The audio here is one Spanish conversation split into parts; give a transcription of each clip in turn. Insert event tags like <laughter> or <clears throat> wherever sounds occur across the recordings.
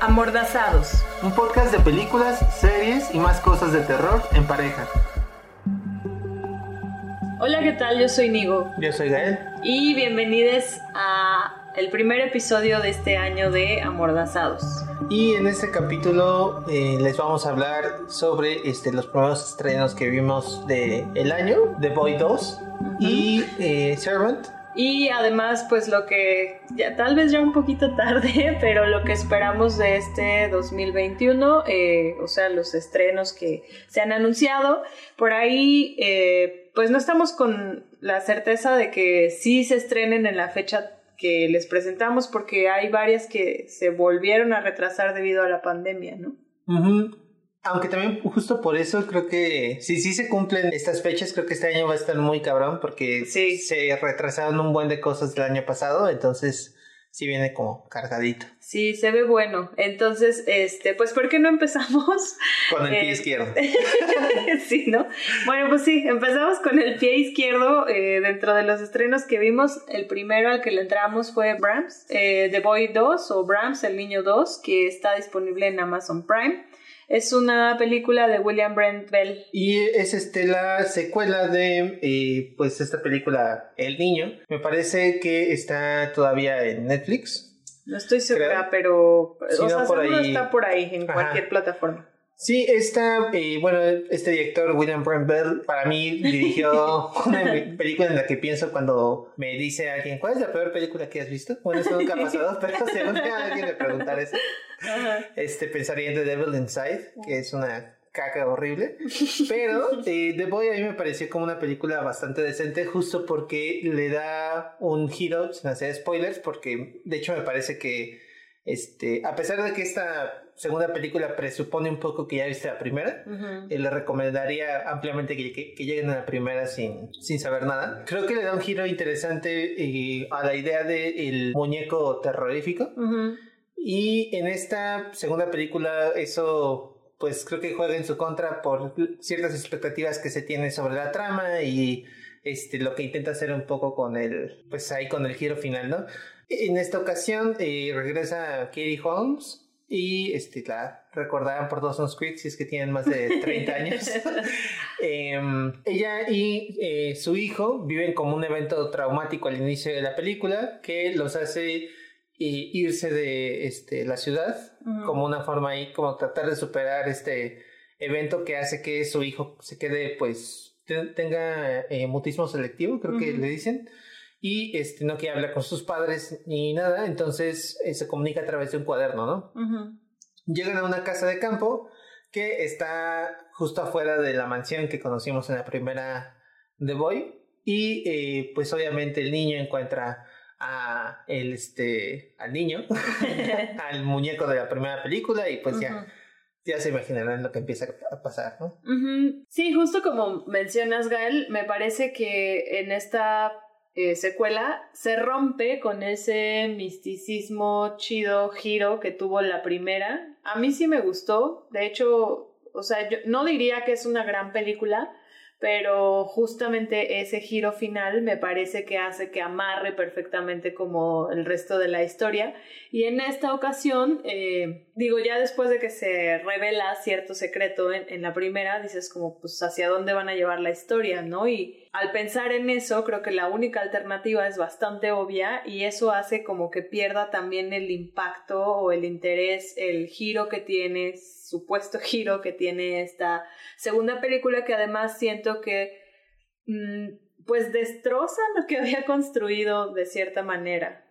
Amordazados. Un podcast de películas, series y más cosas de terror en pareja. Hola, ¿qué tal? Yo soy Nigo. Yo soy Gael. Y bienvenidos a el primer episodio de este año de Amordazados. Y en este capítulo eh, les vamos a hablar sobre este, los primeros estrenos que vimos de el año, The Boy 2 y eh, Servant. Y además, pues lo que ya tal vez ya un poquito <laughs> tarde, pero lo que esperamos de este 2021, eh, o sea, los estrenos que se han anunciado, por ahí, eh, pues no estamos con la certeza de que sí se estrenen en la fecha que les presentamos, porque hay varias que se volvieron a retrasar debido a la pandemia, ¿no? Aunque también justo por eso creo que si sí se cumplen estas fechas, creo que este año va a estar muy cabrón porque se retrasaron un buen de cosas del año pasado, entonces sí viene como cargadito. Sí, se ve bueno. Entonces, este, pues ¿por qué no empezamos? Con el pie eh, izquierdo. <laughs> sí, ¿no? Bueno, pues sí, empezamos con el pie izquierdo. Eh, dentro de los estrenos que vimos, el primero al que le entramos fue Brahms, eh, The Boy 2 o Brahms, el niño 2, que está disponible en Amazon Prime. Es una película de William Brent Bell. Y es este la secuela de eh, pues esta película El Niño. Me parece que está todavía en Netflix. No estoy segura, pero o sea, por ahí... está por ahí en cualquier plataforma. Sí, esta, eh, bueno, este director, William Brent Bell, para mí dirigió <laughs> una película en la que pienso cuando me dice alguien, ¿cuál es la peor película que has visto? Bueno, eso nunca ha pasado, <laughs> pero si a alguien le preguntar eso, este, pensaría en The Devil Inside, que es una caca horrible. <laughs> Pero eh, The Boy a mí me pareció como una película bastante decente, justo porque le da un giro, sin hacer spoilers, porque de hecho me parece que, este, a pesar de que esta segunda película presupone un poco que ya viste la primera. Eh, le recomendaría ampliamente que, lleguen a la primera sin, sin saber nada. Creo que le da un giro interesante eh, a la idea del muñeco terrorífico. Y en esta segunda película eso pues creo que juega en su contra por ciertas expectativas que se tienen sobre la trama y este lo que intenta hacer un poco con el pues ahí con el giro final, ¿no? En esta ocasión eh, regresa Katie Holmes y este, la recordarán por Dawson's Creek si es que tienen más de 30 años. <laughs> Em, ella y eh, su hijo viven como un evento traumático al inicio de la película que los hace eh, irse de este, la ciudad como una forma ahí, como tratar de superar este evento que hace que su hijo se quede, pues, tenga eh, mutismo selectivo, creo que le dicen y este, no quiere hablar con sus padres ni nada, entonces eh, se comunica a través de un cuaderno, ¿no? Llegan a una casa de campo que está justo afuera de la mansión que conocimos en la primera The Boy y eh, pues obviamente el niño encuentra a el este al niño <laughs> al muñeco de la primera película y pues ya ya se imaginarán lo que empieza a pasar, ¿no? Sí, justo como mencionas, Gael, me parece que en esta eh, secuela se rompe con ese misticismo chido giro que tuvo la primera. A mí sí me gustó, de hecho, o sea, no diría que es una gran película, pero justamente ese giro final me parece que hace que amarre perfectamente como el resto de la historia. Y en esta ocasión, eh, digo, ya después de que se revela cierto secreto en, la primera, dices como, pues, hacia dónde van a llevar la historia, ¿no? Al pensar en eso, creo que la única alternativa es bastante obvia y eso hace como que pierda también el impacto o el interés, el giro que tiene supuesto <laughs> giro que tiene esta segunda película que además siento que mm, pues destroza lo que había construido de cierta manera.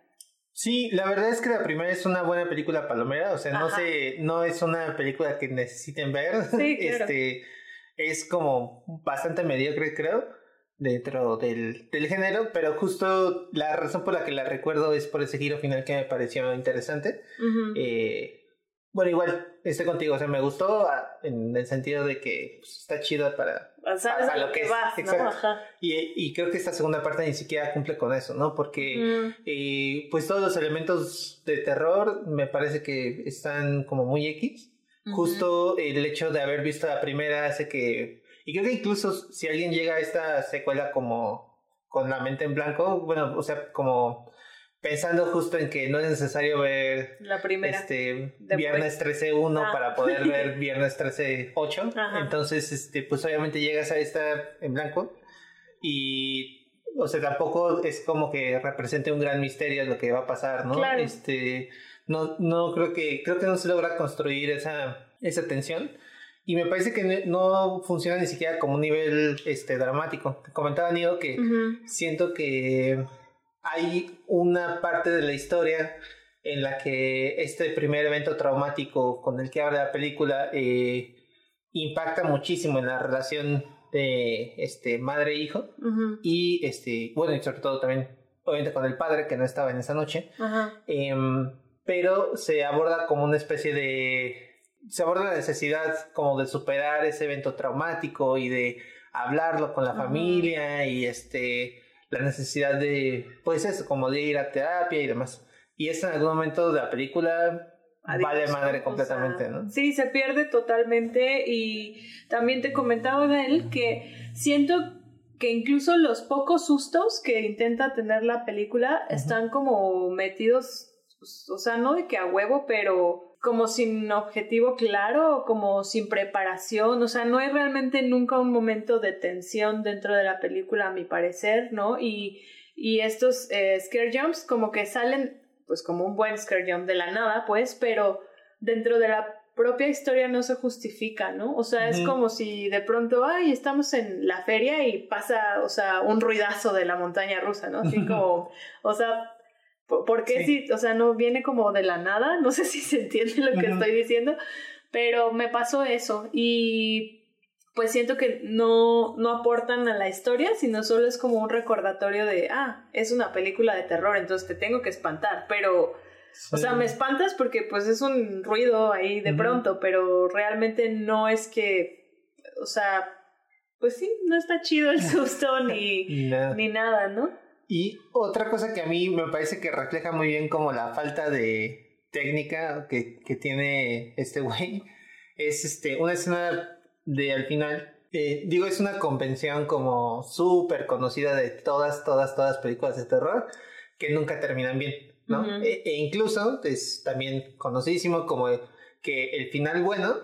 Sí, la verdad es que la primera es una buena película palomera, o sea, no sé, no es una película que necesiten ver. Sí, <laughs> Este es como bastante mediocre, creo, dentro del, del, género, pero justo la razón por la que la recuerdo es por ese giro final que me pareció interesante. Bueno, igual, estoy contigo, o sea, me gustó ah, en el sentido de que pues, está chido para, para, lo que, va exacto. Y, y, creo que esta segunda parte ni siquiera cumple con eso, ¿no? Porque eh, pues todos los elementos de terror me parece que están como muy X. Justo el hecho de haber visto la primera hace que... Y creo que incluso si alguien llega a esta secuela como con la mente en blanco, bueno, o sea, como pensando justo en que no es necesario ver la primera. este viernes 13.1 ah. para poder ver <laughs> viernes 13.8 entonces este pues obviamente llegas a esta en blanco y o sea tampoco es como que represente un gran misterio lo que va a pasar no este no no creo que creo que no se logra construir esa esa tensión y me parece que no funciona ni siquiera como un nivel este dramático. Comentaba Nido que siento que hay una parte de la historia en la que este primer evento traumático con el que habla la película eh, impacta muchísimo en la relación de este madre e hijo. Y este bueno y sobre todo también obviamente con el padre que no estaba en esa noche. Em, pero se aborda como una especie de se aborda la necesidad como de superar ese evento traumático y de hablarlo con la familia y este la necesidad de, pues eso, como de ir a terapia y demás. Y eso en algún momento de la película vale madre completamente, ¿no? Sí, se pierde totalmente y también te comentaba él que siento que incluso los pocos sustos que intenta tener la película están como metidos, o sea, no de que a huevo, pero como sin objetivo claro, como sin preparación, o sea, no hay realmente nunca un momento de tensión dentro de la película, a mi parecer, ¿no? Y, y estos eh, scare jumps como que salen, pues como un buen scare jump de la nada, pues, pero dentro de la propia historia no se justifica, ¿no? O sea, es como si de pronto, ay, estamos en la feria y pasa, o sea, un ruidazo de la montaña rusa, ¿no? Así <laughs> como, o sea, ¿Por qué si, o sea, no viene como de la nada? No sé <laughs> si se entiende lo que estoy diciendo, pero me pasó eso y pues siento que no, no aportan a la historia, sino solo es como un recordatorio de, ah, es una película de terror, entonces te tengo que espantar, pero, o sea, me espantas porque pues es un ruido ahí de pronto, pero realmente no es que, o sea, pues sí, no está chido el <laughs> susto ni, ni nada, ¿no? Y otra cosa que a mí me parece que refleja muy bien como la falta de técnica que, que tiene este güey <laughs> es este una escena de al final eh, digo es una convención como súper conocida de todas todas todas películas de terror que nunca terminan bien no e, e, incluso es también conocidísimo como que el final bueno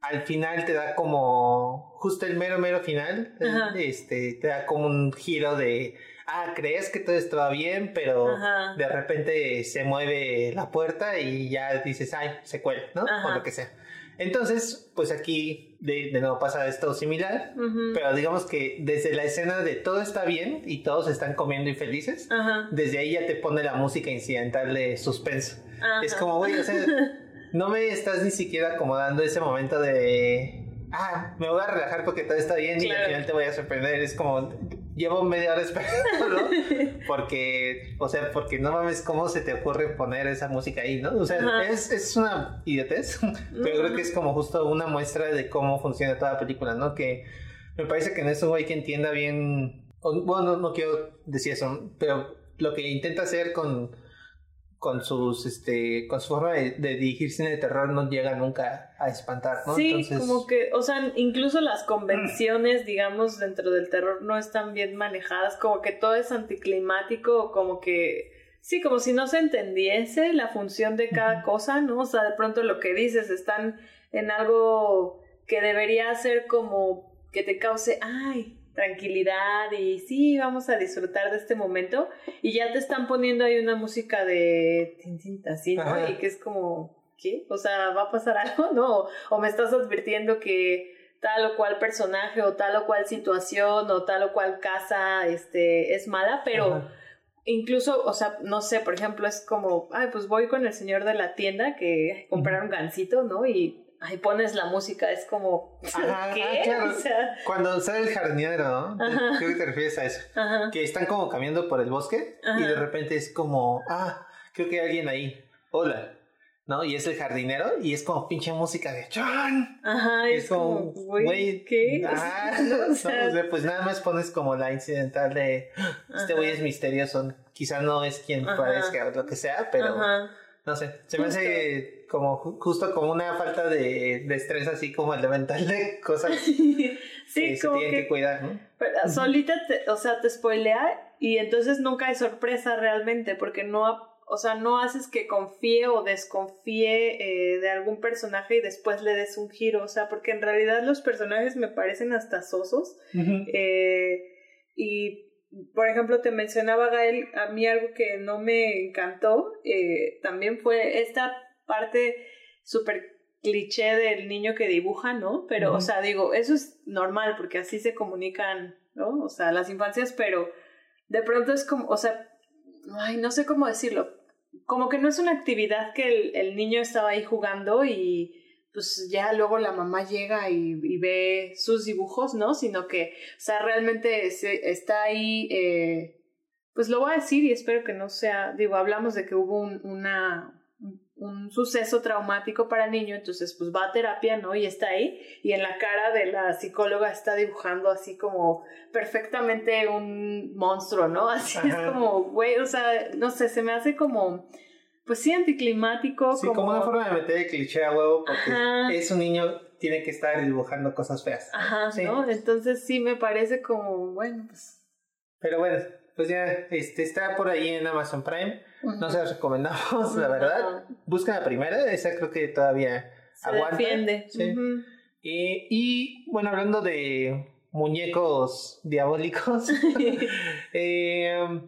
al final te da como justo el mero mero final este te da como un giro de ah, crees que todo estaba bien, pero de repente se mueve la puerta y ya dices, ay, se cuela, ¿no? O lo que sea. Entonces, pues aquí de, de nuevo pasa esto similar, pero digamos que desde la escena de todo está bien y todos están comiendo y felices, desde ahí ya te pone la música incidental de suspenso. Es como, güey, o sea, <laughs> no me estás ni siquiera acomodando ese momento de, ah, me voy a relajar porque todo está bien y al final te voy a sorprender. Es como, llevo media hora esperándolo <laughs> porque, o sea, porque no mames cómo se te ocurre poner esa música ahí, ¿no? O sea, es, es, una idiotez, pero creo que es como justo una muestra de cómo funciona toda la película, ¿no? Que me parece que en eso hay que entienda bien, bueno, no, no quiero decir eso, pero lo que intenta hacer con con sus este con su forma de, dirigir cine de terror no llega nunca a espantar, ¿no? Sí, como que, o sea, incluso las convenciones, digamos, dentro del terror no están bien manejadas, como que todo es anticlimático, como que sí, como si no se entendiese la función de cada cosa, ¿no? O sea, de pronto lo que dices están en algo que debería ser como que te cause, ay, tranquilidad y sí, vamos a disfrutar de este momento y ya te están poniendo ahí una música de así, ¿no? Y que es como, ¿qué? O sea, ¿va a pasar <laughs> algo? ¿No? O me estás advirtiendo que tal o cual personaje o tal o cual situación o tal o cual casa este, es mala, pero... Incluso, o sea, no sé, por ejemplo, es como, ay, pues voy con el señor de la tienda que compraron un gancito, ¿no? Y ahí pones la música, es como, <laughs> ¿qué? Ah, Cuando sale el jardinero, ¿no? Creo que te refieres a eso. Que están como caminando por el bosque y de repente es como, ah, creo que hay alguien ahí. Hola. ¿no? Y es el jardinero y es como pinche música de John. Ajá, es, como, güey, ¿qué? Ah, <laughs> no, o sea, pues nada más pones como la incidental de este güey es misterioso, quizá no es quien parezca o lo que sea, pero no sé, se me hace como justo como una falta de, de estrés así como elemental de cosas <laughs> sí, que se tienen que, cuidar, ¿no? solita, te, o sea, te spoilea y entonces nunca hay sorpresa realmente porque no o sea, no haces que confíe o desconfíe eh, de algún personaje y después le des un giro, o sea, porque en realidad los personajes me parecen hasta sosos. eh, y, por ejemplo, te mencionaba Gael, a mí algo que no me encantó eh, también fue esta parte súper cliché del niño que dibuja, ¿no? Pero, o sea, digo, eso es normal porque así se comunican, ¿no? O sea, las infancias, pero de pronto es como, o sea, ay, no sé cómo decirlo, como que no es una actividad que el, el niño estaba ahí jugando y pues ya luego la mamá llega y, y, ve sus dibujos, ¿no? Sino que, o sea, realmente se, está ahí, eh, pues lo voy a decir y espero que no sea, digo, hablamos de que hubo un, una, un suceso traumático para el niño, entonces pues va a terapia, ¿no? Y está ahí, y en la cara de la psicóloga está dibujando así como perfectamente un monstruo, ¿no? <laughs> Así Ajá. es como, güey, o sea, no sé, se me hace como, pues sí, anticlimático. Sí, como, como una forma de meter el cliché a huevo, porque Ajá. es un niño, tiene que estar dibujando cosas feas. Ajá, sí. ¿no? Entonces sí me parece como, bueno, pues... Pero bueno, pues ya este, está por ahí en Amazon Prime. No se las recomendamos, la verdad. Busca la primera, esa creo que todavía se aguanta. Defiende. Sí. Y, bueno, hablando de muñecos diabólicos, <laughs> eh,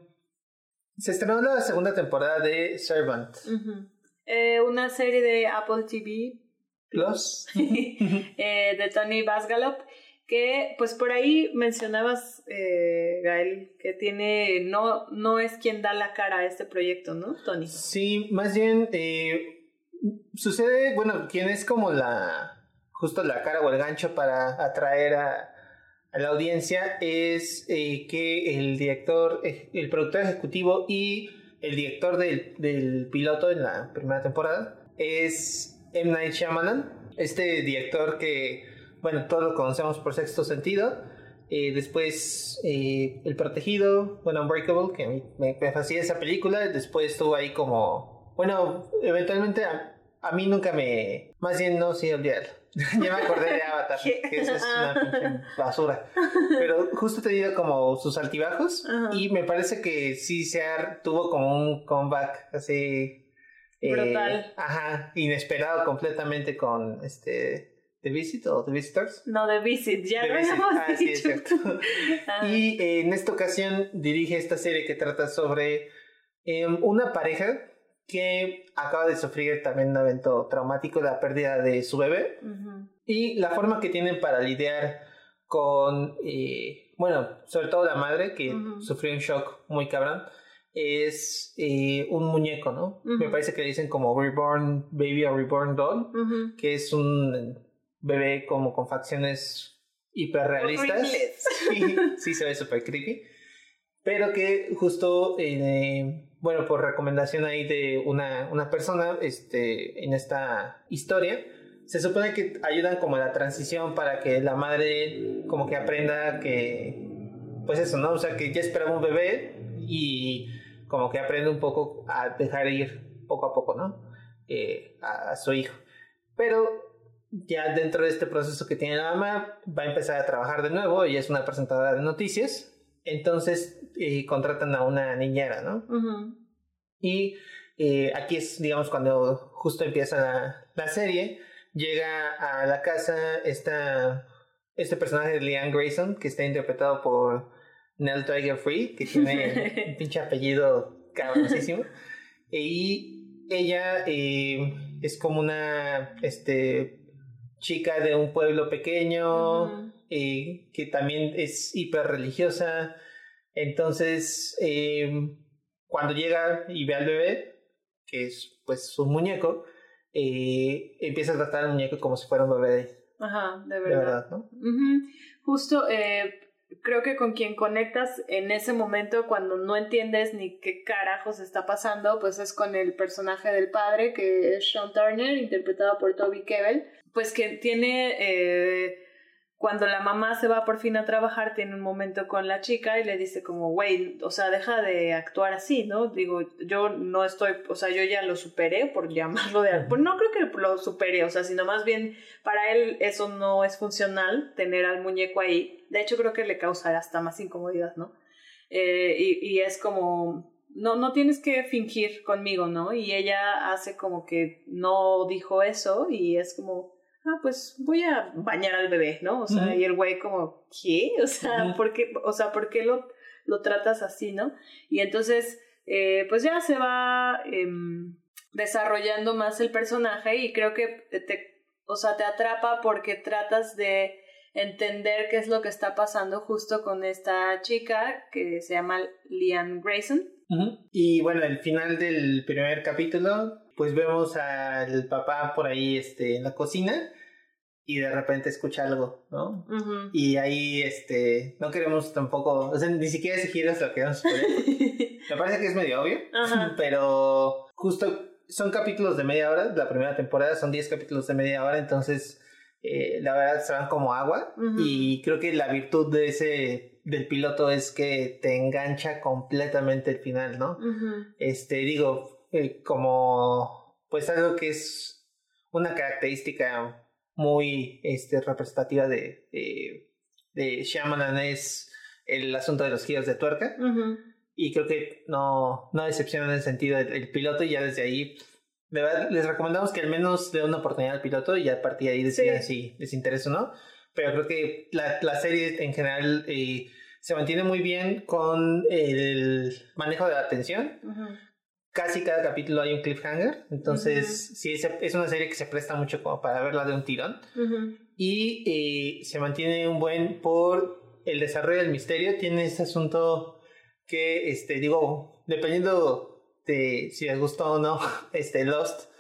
se estrenó la segunda temporada de Servant. Uh -huh. eh, una serie de Apple TV Plus <laughs> eh, de Tony Basgalop que pues por ahí mencionabas eh, Gael que tiene no no es quien da la cara a este proyecto no Tony sí más bien eh, sucede bueno quien es como la justo la cara o el gancho para atraer a, la audiencia es eh, que el director el productor ejecutivo y el director del, del piloto en la primera temporada es M. Night Shyamalan este director que bueno, todos lo conocemos por sexto sentido. Eh, después eh, El Protegido, bueno, Unbreakable, que a mí me, me fascina esa película. Después estuvo ahí como, bueno, eventualmente a, a mí nunca me, más bien no, sí, olvidarlo. <laughs> ya me acordé de Avatar, que eso es una <laughs> basura. Pero justo he tenido como sus altibajos y me parece que sí se tuvo como un comeback así. Brutal. Eh, ajá, inesperado completamente con este ¿The Visit o The Visitors? No, The Visit, ya The lo Visit. habíamos ah, dicho. Sí, es cierto. <laughs> y eh, en esta ocasión dirige esta serie que trata sobre eh, una pareja que acaba de sufrir también un evento traumático, la pérdida de su bebé, uh -huh. y la forma que tienen para lidiar con, eh, bueno, sobre todo la madre que uh -huh. sufrió un shock muy cabrón, es eh, un muñeco, ¿no? Uh -huh. Me parece que le dicen como Reborn Baby o Reborn Doll, que es un bebé como con facciones hiperrealistas. Sí, sí, se ve súper creepy. Pero que justo, eh, bueno, por recomendación ahí de una, una persona este, en esta historia, se supone que ayudan como a la transición para que la madre como que aprenda que, pues eso, ¿no? O sea, que ya esperaba un bebé y como que aprende un poco a dejar ir poco a poco, ¿no? Eh, a, a su hijo. Pero ya dentro de este proceso que tiene la mamá, va a empezar a trabajar de nuevo, ella es una presentadora de noticias, entonces eh, contratan a una niñera, ¿no? Uh -huh. Y eh, aquí es, digamos, cuando justo empieza la, la, serie, llega a la casa esta, este personaje de Leanne Grayson, que está interpretado por Nell Tiger Free, que tiene <laughs> un pinche apellido cabroncísimo, <laughs> y ella eh, es como una, este, chica de un pueblo pequeño uh -huh. eh, que también es hiper religiosa. Entonces, eh, cuando llega y ve al bebé, que es pues un muñeco, eh, empieza a tratar al muñeco como si fuera un bebé. Ajá, de verdad. De verdad ¿no? Uh -huh. Justo, eh, creo que con quien conectas en ese momento cuando no entiendes ni qué carajos está pasando, pues es con el personaje del padre, que es Sean Turner, interpretado por Toby Kebbell pues que tiene, eh, cuando la mamá se va por fin a trabajar, tiene un momento con la chica y le dice como, güey, o sea, deja de actuar así, ¿no? Digo, yo no estoy, o sea, yo ya lo superé, por llamarlo de... Pues no creo que lo superé, o sea, sino más bien para él eso no es funcional, tener al muñeco ahí. De hecho, creo que le causa hasta más incomodidad, ¿no? eh, y, y es como, no, no tienes que fingir conmigo, ¿no? Y ella hace como que no dijo eso y es como, ah, pues voy a bañar al bebé, ¿no? O sea, y el güey como, ¿qué? <laughs> O sea, ¿por qué, o sea, ¿por qué lo, lo tratas así, no? Y entonces, eh, pues ya se va em, desarrollando más el personaje y creo que te, o sea, te atrapa porque tratas de entender qué es lo que está pasando justo con esta chica que se llama Lian Grayson. Y bueno, al final del primer capítulo, pues vemos al papá por ahí este, en la cocina y de repente escucha algo, ¿no? Y ahí, este, no queremos tampoco, o sea, ni siquiera ese giro es lo que queremos <laughs> Me parece que es medio obvio, <laughs> pero justo son capítulos de media hora, la primera temporada son 10 capítulos de media hora, entonces eh, la verdad se van como agua y creo que la virtud de ese del piloto es que te engancha completamente el final, ¿no? Este, digo, eh, como pues algo que es una característica muy este, representativa de, de, de Shyamalan es el asunto de los giros de tuerca. Y creo que no, no decepciona en el sentido del piloto y ya desde ahí de verdad, les recomendamos que al menos den una oportunidad al piloto y a partir de ahí decidan si les interesa o no. Pero creo que la, la serie en general eh, se mantiene muy bien con el manejo de la atención. Casi cada capítulo hay un cliffhanger. Entonces, sí, es, una serie que se presta mucho como para verla de un tirón. Y eh, se mantiene un buen por el desarrollo del misterio. Tiene ese asunto que, este, digo, dependiendo este, si les gustó o no <laughs> este Lost,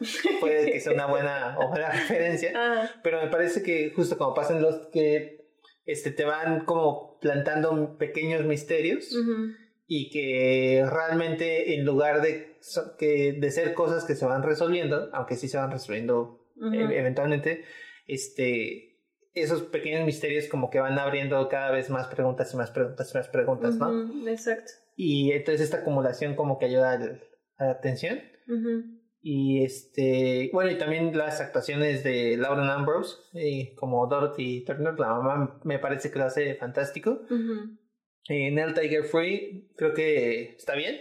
puede que sea una buena <laughs> o mala referencia, pero me parece que justo como pasa en Lost que este, te van como plantando pequeños misterios y que realmente en lugar de, que, de ser cosas que se van resolviendo, aunque sí se van resolviendo e, eventualmente, este, esos pequeños misterios como que van abriendo cada vez más preguntas y más preguntas y más preguntas, ¿no? Exacto. Y entonces esta acumulación como que ayuda al, atención. Y este, bueno, y también las actuaciones de Lauren Ambrose, eh, como Dorothy Turner, la mamá me parece que lo hace fantástico. Eh, Nell Tiger Free, creo que está bien.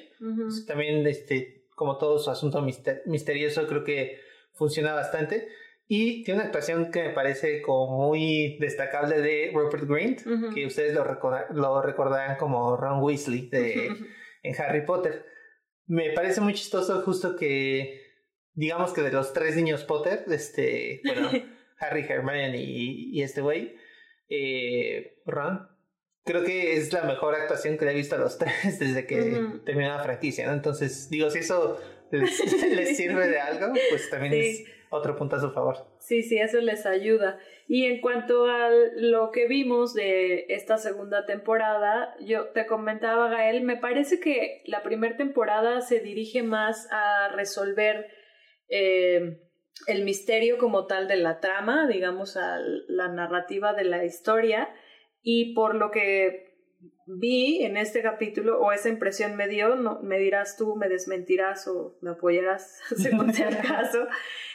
También, este, como todo su asunto misterioso, creo que funciona bastante. Y tiene una actuación que me parece como muy destacable de Rupert Grint, que ustedes lo, lo recordarán como Ron Weasley de, en Harry Potter. Me parece muy chistoso justo que, digamos que de los tres niños Potter, este, bueno, <laughs> Harry, Hermione y, y este güey, eh, Ron, creo que es la mejor actuación que le he visto a los <laughs> tres desde que terminó la franquicia, ¿no? Entonces, digo, si eso les, <laughs> les sirve de algo, pues también es otro punto a su favor. Sí, sí, eso les ayuda. Y en cuanto a lo que vimos de esta segunda temporada, yo te comentaba, Gael, me parece que la primera temporada se dirige más a resolver eh, el misterio como tal de la trama, digamos, a la narrativa de la historia. Y por lo que vi en este capítulo, o esa impresión me dio, no, me dirás tú, me desmentirás o me apoyarás <laughs> según sea el caso <laughs>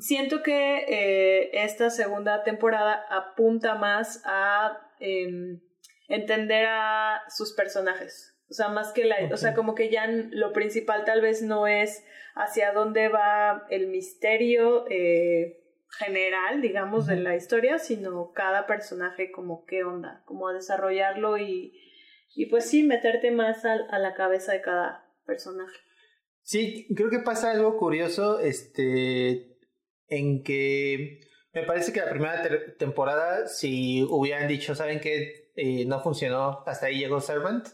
siento que eh, esta segunda temporada apunta más a em, entender a sus personajes. O sea, más que la, o sea, como que ya lo principal tal vez no es hacia dónde va el misterio eh, general, digamos, de la historia, sino cada personaje como qué onda, como a desarrollarlo y, y pues sí, meterte más a, a la cabeza de cada personaje. Sí, creo que pasa algo curioso, este, en que me parece que la primera temporada, si hubieran dicho, ¿saben qué? Eh, no funcionó, hasta ahí llegó Servant,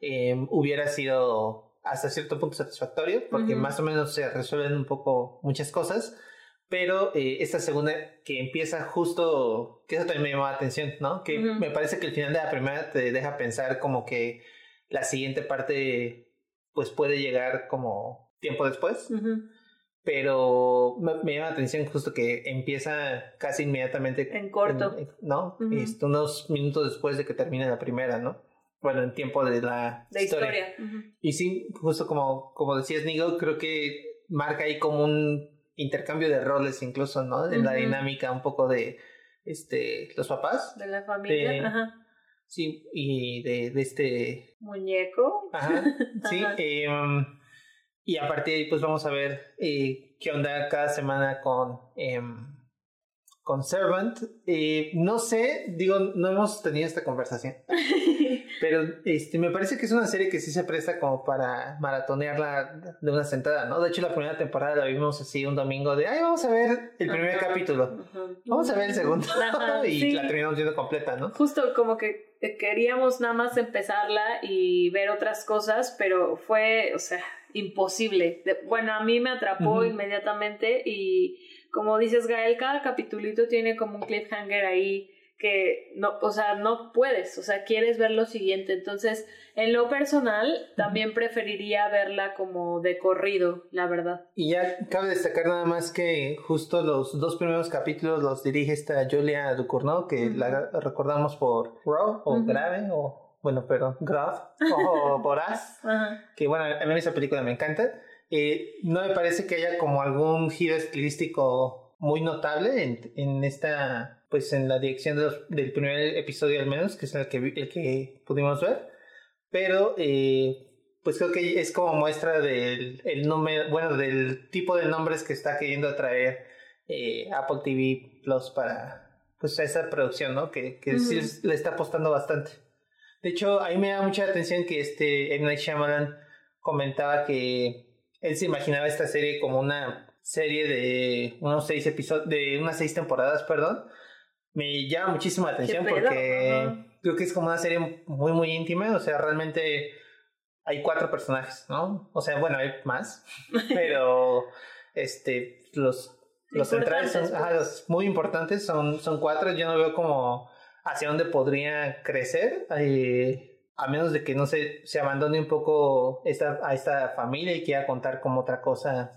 em, hubiera sido hasta cierto punto satisfactorio, porque más o menos se resuelven un poco muchas cosas, pero eh, esta segunda que empieza justo, que eso también me llamó la atención, ¿no? Que me parece que el final de la primera te deja pensar como que la siguiente parte pues puede llegar como tiempo después pero me, llama la atención justo que empieza casi inmediatamente. En corto. ¿No? Este, unos minutos después de que termine la primera, ¿no? Bueno, en tiempo de la historia. Y sí, justo como, como decías, Nigo, creo que marca ahí como un intercambio de roles incluso, ¿no? En la dinámica un poco de este los papás. De la familia, ajá. Sí, y de, de este... Muñeco. Ajá, <laughs> sí. Ajá. Y a partir de ahí, pues vamos a ver eh, qué onda cada semana con, em, con Servant. Eh, no sé, digo, no hemos tenido esta conversación, <laughs> pero este, me parece que es una serie que sí se presta como para maratonearla de una sentada, ¿no? De hecho, la primera temporada la vimos así un domingo de, ay, vamos a ver el primer Ajá, capítulo. ajá. Vamos a ver el segundo. Ajá, <laughs> y sí. la terminamos viendo completa, ¿no? Justo como que queríamos nada más empezarla y ver otras cosas, pero fue, o sea, imposible. De- bueno, a mí me atrapó inmediatamente y como dices, Gael, cada capitulito tiene como un cliffhanger ahí que no, o sea, no puedes, o sea, quieres ver lo siguiente. Entonces, en lo personal, también preferiría verla como de corrido, la verdad. Y ya cabe destacar nada más que justo los dos primeros capítulos los dirige esta Julia Ducournau, que la recordamos por Raw o Ujú. Grave o, bueno, perdón, Grave o Voraz, <laughs> Ajá. que bueno, a mí esa película me encanta. Eh, no me parece que haya como algún giro estilístico muy notable en, en esta, pues en la dirección de los- del primer episodio al menos, que es el que, el que pudimos ver. Pero, eh, pues creo que es como muestra del el número, bueno, del tipo de nombres que está queriendo atraer eh, Apple TV Plus para, pues, esa producción, ¿no? Que, que sí Ujú. les- le está apostando bastante. De hecho, a mí me da mucha atención que este M. Night Shyamalan comentaba que él se imaginaba esta serie como una serie de unos seis episodios, de unas seis temporadas, perdón. Me llama muchísimo la atención porque creo que es como una serie muy, muy íntima. O sea, realmente hay cuatro personajes, ¿no? O sea, bueno, hay más, <laughs> pero este, los, los centrales son ajá, pues. los muy importantes, son, son cuatro. Yo no veo como hacia dónde podría crecer. eh, a menos de que no se, se abandone un poco esta, a esta familia y quiera contar como otra cosa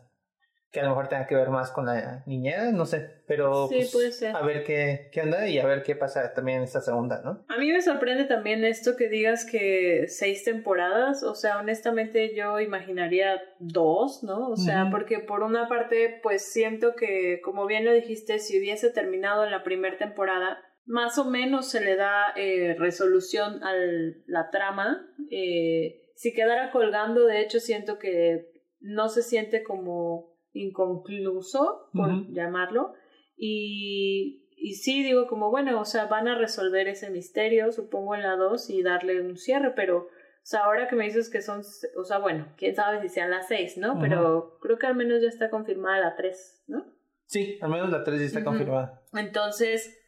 que a lo mejor tenga que ver más con la niñera, no sé, pero Sí, pues, puede ser. a ver qué, qué onda y a ver qué pasa también en esta segunda, ¿no? A mí me sorprende también esto que digas que seis temporadas, o sea, honestamente yo imaginaría dos, ¿no? O sea, porque por una parte, pues siento que, como bien lo dijiste, si hubiese terminado en la primera temporada, más o menos se le da eh, resolución a la trama. Eh, si quedara colgando, de hecho, siento que no se siente como inconcluso, por llamarlo. Y, y sí, digo como, bueno, o sea, van a resolver ese misterio, supongo, en la 2 y darle un cierre, pero, o sea, ahora que me dices que son, o sea, bueno, quién sabe si sean las 6, ¿no? Pero creo que al menos ya está confirmada la 3, ¿no? Sí, al menos la 3 ya está confirmada. Entonces,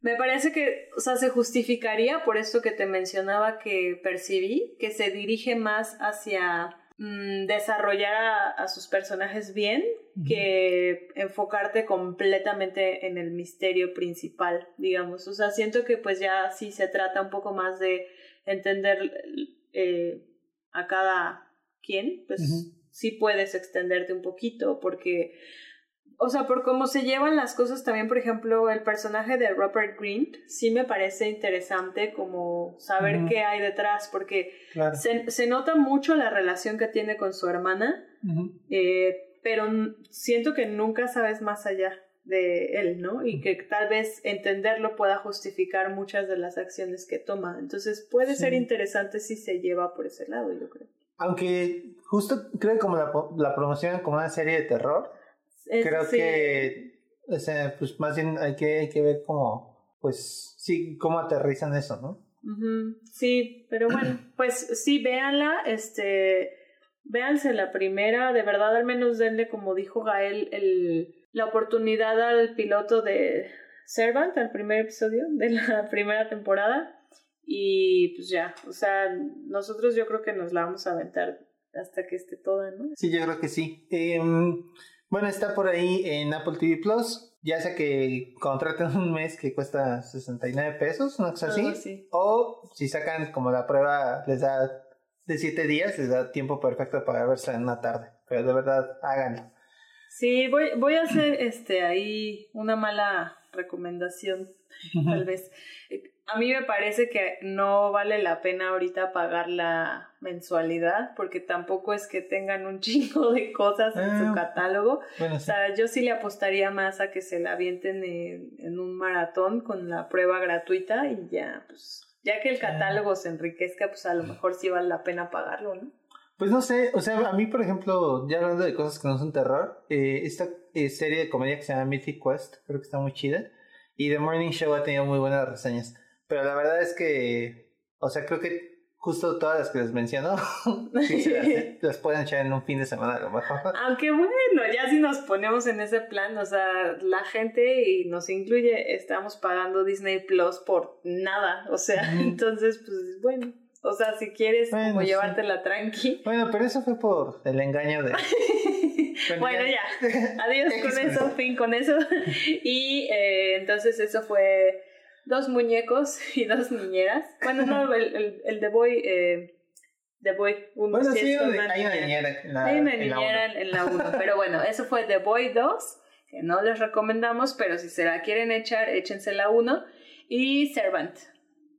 me parece que, o sea, se justificaría por esto que te mencionaba que percibí, que se dirige más hacia mm, desarrollar a, a sus personajes bien que enfocarte completamente en el misterio principal, digamos. O sea, siento que pues ya sí se trata un poco más de entender eh, a cada quien, pues sí puedes extenderte un poquito porque o sea, por cómo se llevan las cosas también, por ejemplo, el personaje de Robert Green sí me parece interesante como saber qué hay detrás, porque Claro. se, se nota mucho la relación que tiene con su hermana, eh, pero siento que nunca sabes más allá de él, ¿no? Y que tal vez entenderlo pueda justificar muchas de las acciones que toma. Entonces puede Sí. ser interesante si se lleva por ese lado, yo creo. Aunque justo creo que como la, la promocionan como una serie de terror, Es- creo sí. que, o sea, pues más bien hay que, hay que ver cómo, pues sí, cómo aterrizan eso, ¿no? Sí, pero bueno, <clears throat> pues sí, véanla, este, véanse la primera, de verdad al menos denle, como dijo Gael, el, la oportunidad al piloto de Servant, al primer episodio de la <laughs> primera temporada, y pues ya, o sea, nosotros yo creo que nos la vamos a aventar hasta que esté toda, ¿no? Sí, yo creo que sí. Em, bueno, está por ahí en Apple TV Plus. Ya sea que contraten <laughs> un mes que cuesta 69 pesos, una cosa así. Así. O si sacan como la prueba, les da de 7 días, les da tiempo perfecto para verse en una tarde. Pero de verdad, háganlo. Sí, voy, voy a hacer este ahí una mala recomendación, <laughs> tal vez. Eh, A mí me parece que no vale la pena ahorita pagar la mensualidad, porque tampoco es que tengan un <laughs> chingo de cosas en Ah. su catálogo. Bueno, O sí. sea, yo sí le apostaría más a que se la avienten en, en un maratón con la prueba gratuita y ya, pues, ya que el catálogo se enriquezca, pues a lo mejor sí vale la pena pagarlo, ¿no? Pues no sé, o sea, a mí, por ejemplo, ya hablando de cosas que no son terror, eh, esta eh, serie de comedia que se llama Mythic Quest, creo que está muy chida. Y The Morning Show ha tenido muy buenas reseñas. Pero la verdad es que, o sea, creo que justo todas las que les menciono, <laughs> sí se <laughs> las, pueden echar en un fin de semana a lo mejor. Aunque bueno, ya si nos ponemos en ese plan, o sea, la gente y nos incluye, estamos pagando Disney Plus por nada, o sea, entonces, pues bueno. O sea, si quieres como llevártela tranqui. Bueno, pero eso fue por el engaño de... <laughs> bueno, ya. Adiós con eso, fin con eso. y eh, entonces eso fue dos muñecos <laughs> y dos niñeras. Bueno, no, el, el, el The Boy... Eh, The Boy uno. Bueno, sí, hay una niñera en la Hay una niñera en la 1. pero bueno, eso fue The Boy 2, que no les recomendamos, pero si se la quieren echar, échense la 1. Y Servant,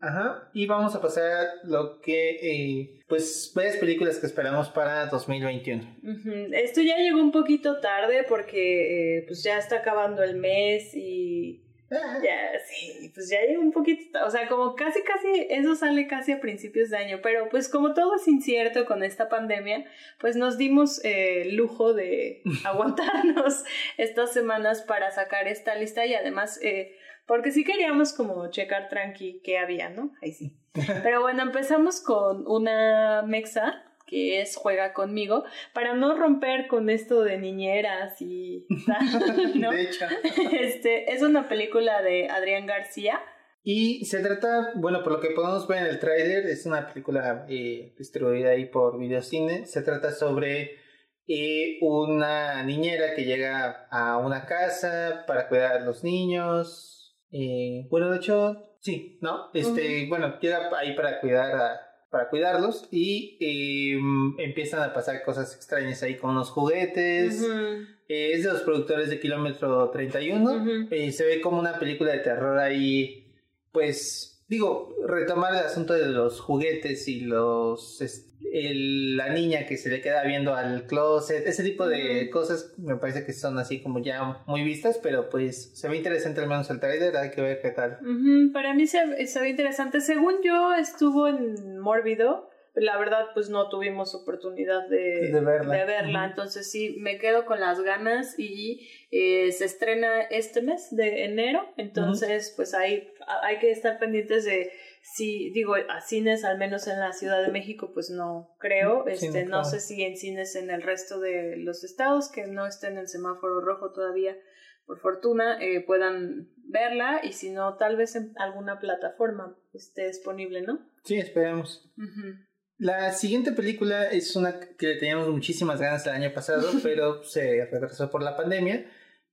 Ajá, y vamos a pasar lo que, eh, pues, varias películas que esperamos para 2021. Esto ya llegó un poquito tarde porque, eh, pues, ya está acabando el mes y. <laughs> ya, sí, pues ya llegó un poquito, o sea, como casi, casi, eso sale casi a principios de año, pero pues como todo es incierto con esta pandemia, pues nos dimos eh, el lujo de <laughs> aguantarnos estas semanas para sacar esta lista y además... Eh, porque sí queríamos como checar tranqui qué había, ¿no? Ahí sí. <laughs> Pero bueno, empezamos con una mexa que es Juega conmigo, para no romper con esto de niñeras y <laughs> ¿no? De hecho. Este, es una película de Adrián García. Y se trata, bueno, por lo que podemos ver en el tráiler, es una película eh, distribuida ahí por Videocine. Se trata sobre eh, una niñera que llega a una casa para cuidar a los niños, eh, bueno, de hecho, sí, ¿no? Este, bueno, llega ahí para cuidar a, para cuidarlos y em, empiezan a pasar cosas extrañas ahí con unos juguetes. Eh, es de los productores de Kilómetro 31. Eh, se ve como una película de terror ahí, pues, digo, retomar el asunto de los juguetes y los la niña que se le queda viendo al closet, ese tipo de cosas me parece que son así como ya muy vistas, pero pues se ve interesante al menos el trailer, hay que ver qué tal. Para mí se, se ve interesante. Según yo estuvo en Mórbido, la verdad pues no tuvimos oportunidad de, verla, entonces sí, me quedo con las ganas y eh, se estrena este mes de enero, entonces pues ahí hay que estar pendientes de si digo a cines al menos en la Ciudad de México pues no creo. Este no, sé si en cines en el resto de los estados que no estén en semáforo rojo todavía por fortuna eh, puedan verla. Y si no tal vez en alguna plataforma esté disponible no sí esperemos la siguiente película es una que le teníamos muchísimas ganas el año pasado, <laughs> pero se retrasó por la pandemia.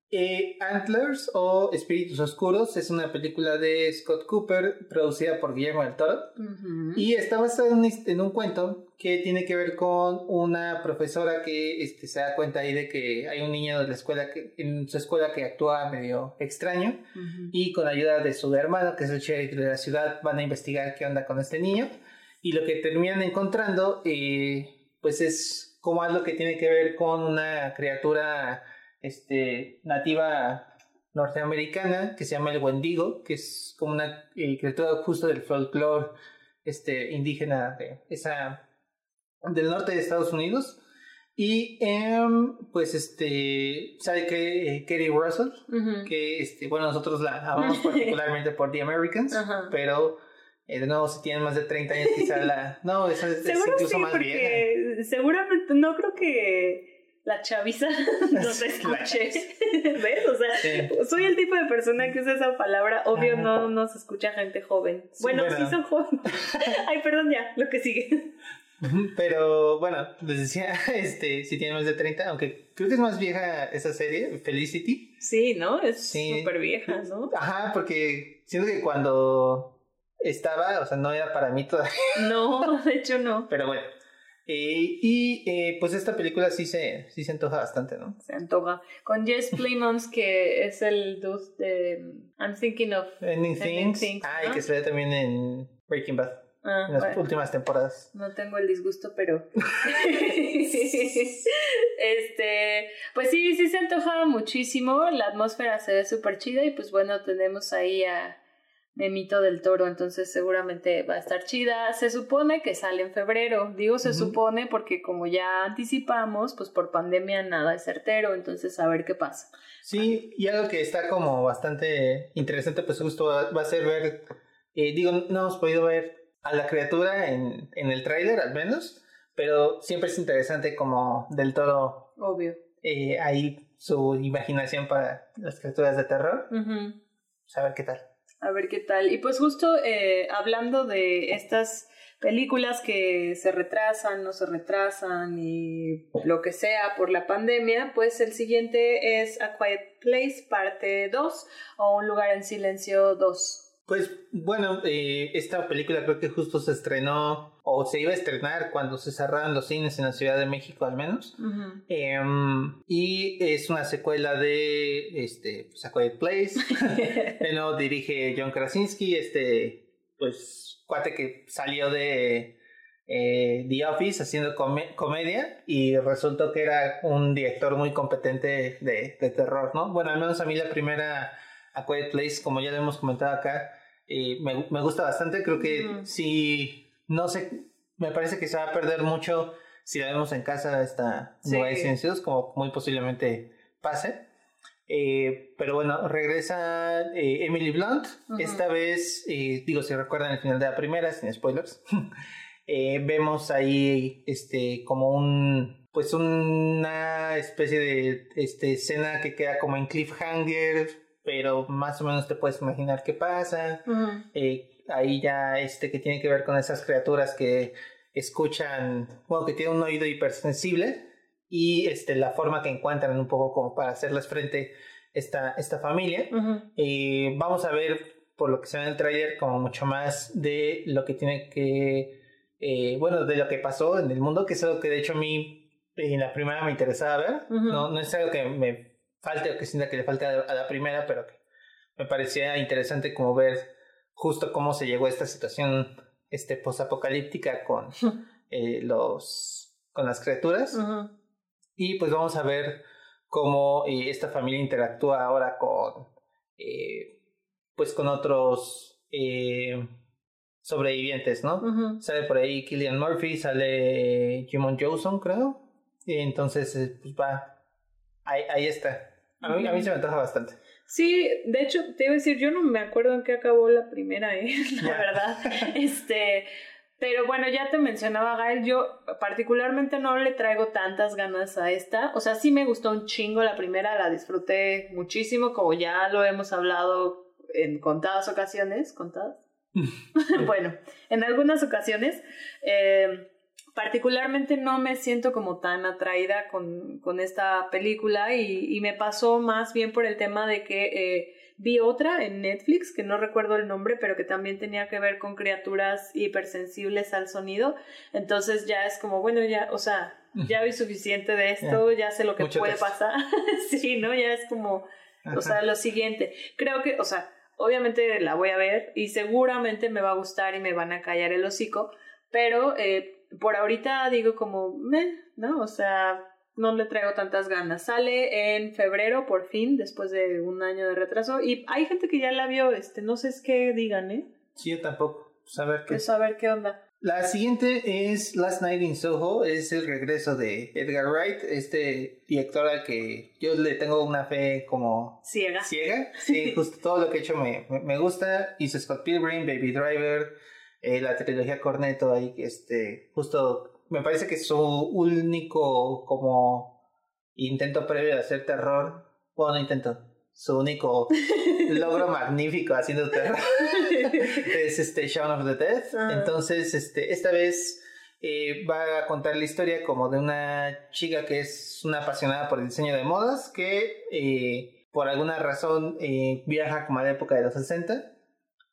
Eh, Antlers o Espíritus Oscuros es una película de Scott Cooper producida por Guillermo del Toro. Y está basada en un, cuento que tiene que ver con una profesora que este, se da cuenta ahí de que hay un niño de la escuela que, en su escuela que actúa medio extraño y con ayuda de su hermano que es el sheriff de la ciudad van a investigar qué onda con este niño y lo que terminan encontrando eh, pues es como algo que tiene que ver con una criatura este, nativa norteamericana que se llama el Wendigo, que es como una eh, criatura justo del folclore este, indígena de esa, del norte de Estados Unidos. Y em, pues este, sabe que eh, Katie Russell, que este, bueno, nosotros la amamos <laughs> particularmente por The Americans, pero eh, de nuevo, si tienen más de 30 años, quizá <laughs> la. No, esa es, incluso más vieja. Seguramente, no creo que la chaviza <laughs> nos <laughs> escuche. ¿Ves? O sea, soy el tipo de persona que usa esa palabra. Obvio, no nos escucha gente joven. bueno, sí son jóvenes. Ay, perdón, ya, lo que sigue. Pero bueno, les decía, este, si tienen más de 30, aunque creo que es más vieja esa serie, Felicity. Sí, ¿no? Es súper vieja, ¿no? Ajá, porque siento que cuando estaba, o sea, no era para mí todavía. <laughs> No, de hecho no. Pero bueno. Eh, y eh, pues esta película sí se, sí se antoja bastante, ¿no? Se antoja. Con Jess <laughs> Plemons, que es el dude de I'm Thinking of Ending Things. ah, y que se ve también en Breaking Bad. Ah, en las últimas temporadas. No tengo el disgusto, pero. <laughs> este. Pues sí, sí se antoja muchísimo. La atmósfera se ve súper chida y pues bueno, tenemos ahí a Memito del Toro, entonces seguramente va a estar chida. Se supone que sale en febrero, digo se supone porque como ya anticipamos, pues por pandemia nada es certero, entonces a ver qué pasa. Sí, y algo que está como bastante interesante, pues justo va, a ser ver, eh, digo, no hemos podido ver a la criatura en, en el tráiler al menos, pero siempre es interesante como del todo... Obvio. Eh, ahí su imaginación para las criaturas de terror. a ver qué tal. A ver qué tal. Y pues justo eh, hablando de estas películas que se retrasan, no se retrasan y lo que sea por la pandemia, pues el siguiente es A Quiet Place parte 2 o Un lugar en silencio 2. Pues bueno, eh, esta película creo que justo se estrenó o se iba a estrenar cuando se cerraron los cines en la Ciudad de México al menos. Em, y es una secuela de este, pues, A Quiet Place. <laughs> <laughs> lo dirige John Krasinski, este, pues cuate que salió de eh, The Office haciendo comedia y resultó que era un director muy competente de, de terror, ¿no? Bueno, al menos a mí la primera A Quiet Place, como ya lo hemos comentado acá, eh, me, me, gusta bastante. Creo que si no sé, me parece que se va a perder mucho si la vemos en casa esta sí. nueva de como muy posiblemente pase. Eh, pero bueno, regresa eh, Emily Blunt. Esta vez, digo, si recuerdan el final de la primera, sin spoilers, <laughs> vemos ahí este como un pues una especie de este, escena que queda como en cliffhanger pero más o menos te puedes imaginar qué pasa. Eh, ahí ya este que tiene que ver con esas criaturas que escuchan, bueno, que tienen un oído hipersensible y este, la forma que encuentran un poco como para hacerles frente esta, esta familia. eh, vamos a ver, por lo que se ve en el trailer, como mucho más de lo que tiene que, eh, bueno, de lo que pasó en el mundo, que es algo que de hecho a mí en la primera me interesaba ver. no, no es algo que me falte o que sienta que le falta a la primera, pero que me parecía interesante como ver justo cómo se llegó a esta situación este posapocalíptica con <laughs> eh, los con las criaturas. Y pues vamos a ver cómo eh, esta familia interactúa ahora con eh, pues con otros sobrevivientes no sale por ahí Killian Murphy sale Jimon Johnson creo. Y entonces pues va ahí, ahí está. A mí, a mí se me antoja bastante. Sí, de hecho, te iba a decir, yo no me acuerdo en qué acabó la primera, ¿eh? <laughs> la verdad. este, pero bueno, ya te mencionaba Gael, yo particularmente no le traigo tantas ganas a esta. O sea, sí me gustó un chingo la primera, la disfruté muchísimo, como ya lo hemos hablado en contadas ocasiones. ¿Contadas? <laughs> <laughs> bueno, en algunas ocasiones. Eh, particularmente no me siento como tan atraída con, con esta película y, y, me pasó más bien por el tema de que eh, vi otra en Netflix, que no recuerdo el nombre, pero que también tenía que ver con criaturas hipersensibles al sonido. Entonces ya es como, bueno, ya, o sea, ya vi suficiente de esto, ya sé lo que puede pasar. <laughs> sí, ¿no? Ya es como, o sea, lo siguiente. Creo que, o sea, obviamente la voy a ver y seguramente me va a gustar y me van a callar el hocico, pero... Eh, por ahorita digo como, ¿no? O sea, no le traigo tantas ganas. Sale en febrero, por fin, después de un año de retraso. Y hay gente que ya la vio, este, no sé es qué digan, ¿eh? Sí, yo tampoco. Saber qué. saber pues, qué onda. La siguiente es Last Night in Soho, es el regreso de Edgar Wright, este director al que yo le tengo una fe como ciega. Ciega, <laughs> sí, justo todo lo que he hecho me, me, me gusta. Hizo Scott Pilgrim, Baby Driver, eh, la trilogía Corneto ahí, este, justo, me parece que su único como intento previo de hacer terror, bueno, no intento, su único <laughs> logro magnífico haciendo terror <laughs> es este Shaun of the Dead. Entonces, este, esta vez eh, va a contar la historia como de una chica que es una apasionada por el diseño de modas que eh, por alguna razón viaja como a la época de los 60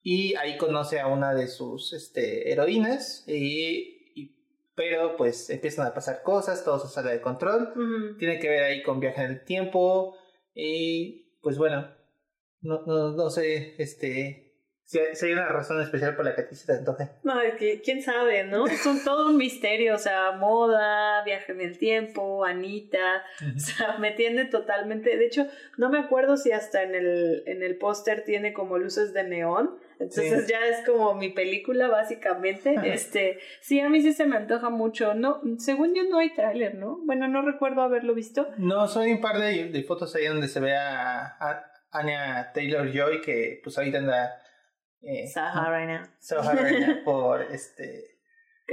y ahí conoce a una de sus este, heroínas y, pero pues empiezan a pasar cosas, todo se sale de control, tiene que ver ahí con viaje en el tiempo y pues bueno, no, no, no sé, este, si, hay una razón especial por la que a ti se te antoje. No, es que quién sabe, ¿no? Es un, todo un misterio, o sea, moda, viaje en el tiempo, Anita, o sea, me tiene totalmente, de hecho, no me acuerdo si hasta en el, en el póster tiene como luces de neón, entonces ya es como mi película básicamente, este, sí, a mí sí se me antoja mucho, no, según yo no hay tráiler, ¿no? Bueno, no recuerdo haberlo visto. No, son un par de, de fotos ahí donde se ve a, a Anya Taylor-Joy que pues ahorita anda eh, right now. Saha por este.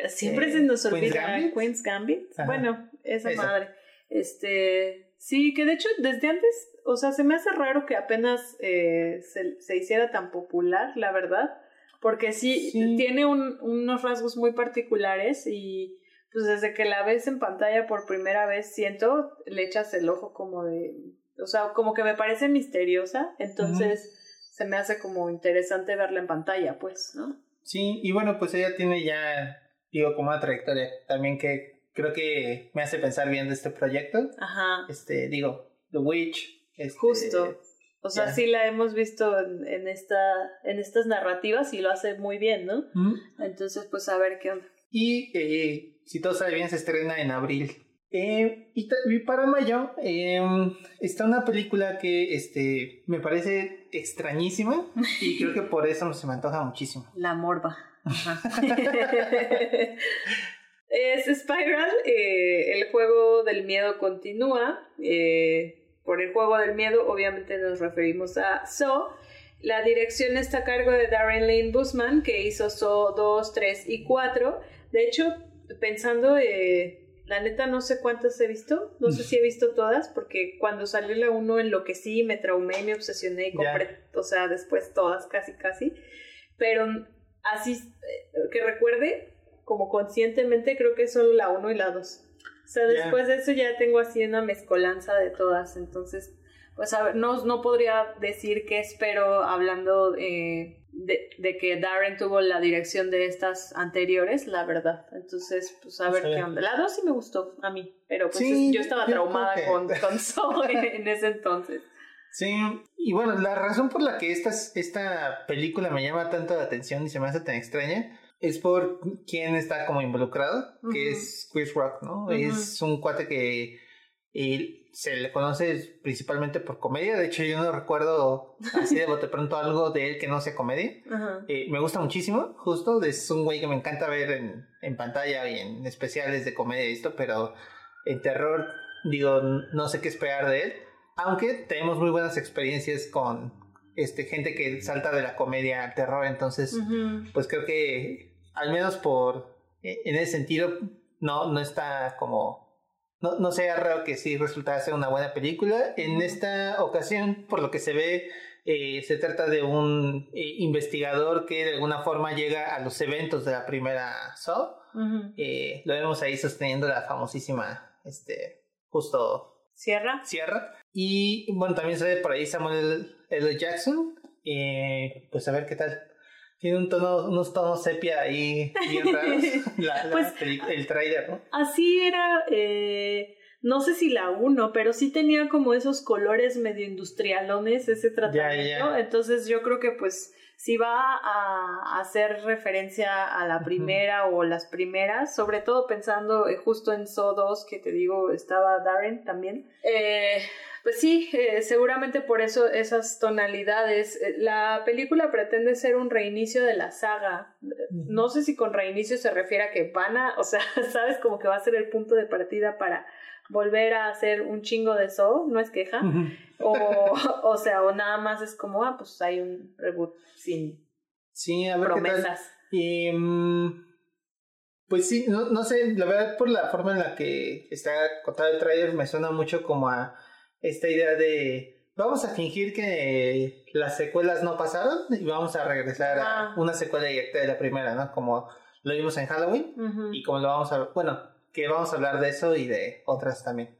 Siempre eh, se nos olvida Queen's Gambit. Bueno, esa madre. Este. Sí, que de hecho desde antes, o sea, se me hace raro que apenas eh, se, se, hiciera tan popular, la verdad. Porque sí, tiene un, unos rasgos muy particulares y pues desde que la ves en pantalla por primera vez siento, le echas el ojo como de, o sea, como que me parece misteriosa, entonces se me hace como interesante verla en pantalla, pues, ¿no? Sí, y bueno, pues ella tiene ya, digo, como una trayectoria también que creo que me hace pensar bien de este proyecto. Ajá. Este, digo, The Witch. Este, Justo. O sea, sí la hemos visto en, esta, en estas narrativas y lo hace muy bien, ¿no? Entonces, pues a ver qué onda. Y eh, si todo sale bien, se estrena en abril. Eh, y, para mayo em, está una película que este, me parece extrañísima y creo que por eso se me antoja muchísimo. <laughs> La morba. <laughs> es Spiral, eh, el juego del miedo continúa. Eh, por el juego del miedo obviamente nos referimos a So. La dirección está a cargo de Darren Lane Busman, que hizo So 2, 3 y 4. De hecho, pensando... Eh, la neta no sé cuántas he visto, no sé si he visto todas, porque cuando salió la 1 enloquecí, me traumé, me obsesioné y compré, o sea, después todas, casi, casi. Pero así, eh, que recuerde, como conscientemente, creo que es solo la 1 y la 2. O sea, después de eso ya tengo así una mezcolanza de todas, entonces, pues a ver, no, no podría decir qué espero hablando eh, de, de, que Darren tuvo la dirección de estas anteriores, la verdad. Entonces, pues a ver qué onda. La 2 sí me gustó a mí, pero pues yo estaba traumada con, con <laughs> en, ese entonces. Sí, y bueno, la razón por la que esta, esta película me llama tanto la atención y se me hace tan extraña es por quién está como involucrado, que es Chris Rock, ¿no? Es un cuate que se le conoce principalmente por comedia. De hecho, yo no recuerdo así de bote pronto algo de él que no sea comedia. Eh, me gusta muchísimo, justo. Es un güey que me encanta ver en, en pantalla y en especiales de comedia y esto, pero en terror, digo, no sé qué esperar de él. Aunque tenemos muy buenas experiencias con este, gente que salta de la comedia al terror. Entonces, pues creo que al menos por e, en ese sentido no, no está como no, no sea raro que sí resultara ser una buena película. En esta ocasión, por lo que se ve, eh, se trata de un eh, investigador que de alguna forma llega a los eventos de la primera. Eh, lo vemos ahí sosteniendo la famosísima, este, justo... Sierra. Sierra. Y bueno, también se ve por ahí Samuel L. Jackson. pues a ver qué tal. Tiene un tono, unos tonos sepia ahí bien raros. <laughs> pues, el, trailer, ¿no? Así era. Eh, no sé si la uno, pero sí tenía como esos colores medio industrialones ese tratamiento. Entonces yo creo que pues si va a hacer referencia a la primera o las primeras, sobre todo pensando eh, justo en So 2, que te digo, estaba Darren también. Eh, pues sí, eh, seguramente por eso esas tonalidades. Eh, la película pretende ser un reinicio de la saga. No sé si con reinicio se refiere a que van a, o sea, <laughs> sabes como que va a ser el punto de partida para volver a hacer un chingo de eso, no es queja. o, o sea, o nada más es como, ah, pues hay un reboot sin sí, a ver promesas. Y, mm, pues sí, no, no sé, la verdad por la forma en la que está contado el trailer me suena mucho como a esta idea de vamos a fingir que las secuelas no pasaron y vamos a regresar a una secuela directa de la primera, ¿no? Como lo vimos en Halloween y como lo vamos a... Bueno, que vamos a hablar de eso y de otras también.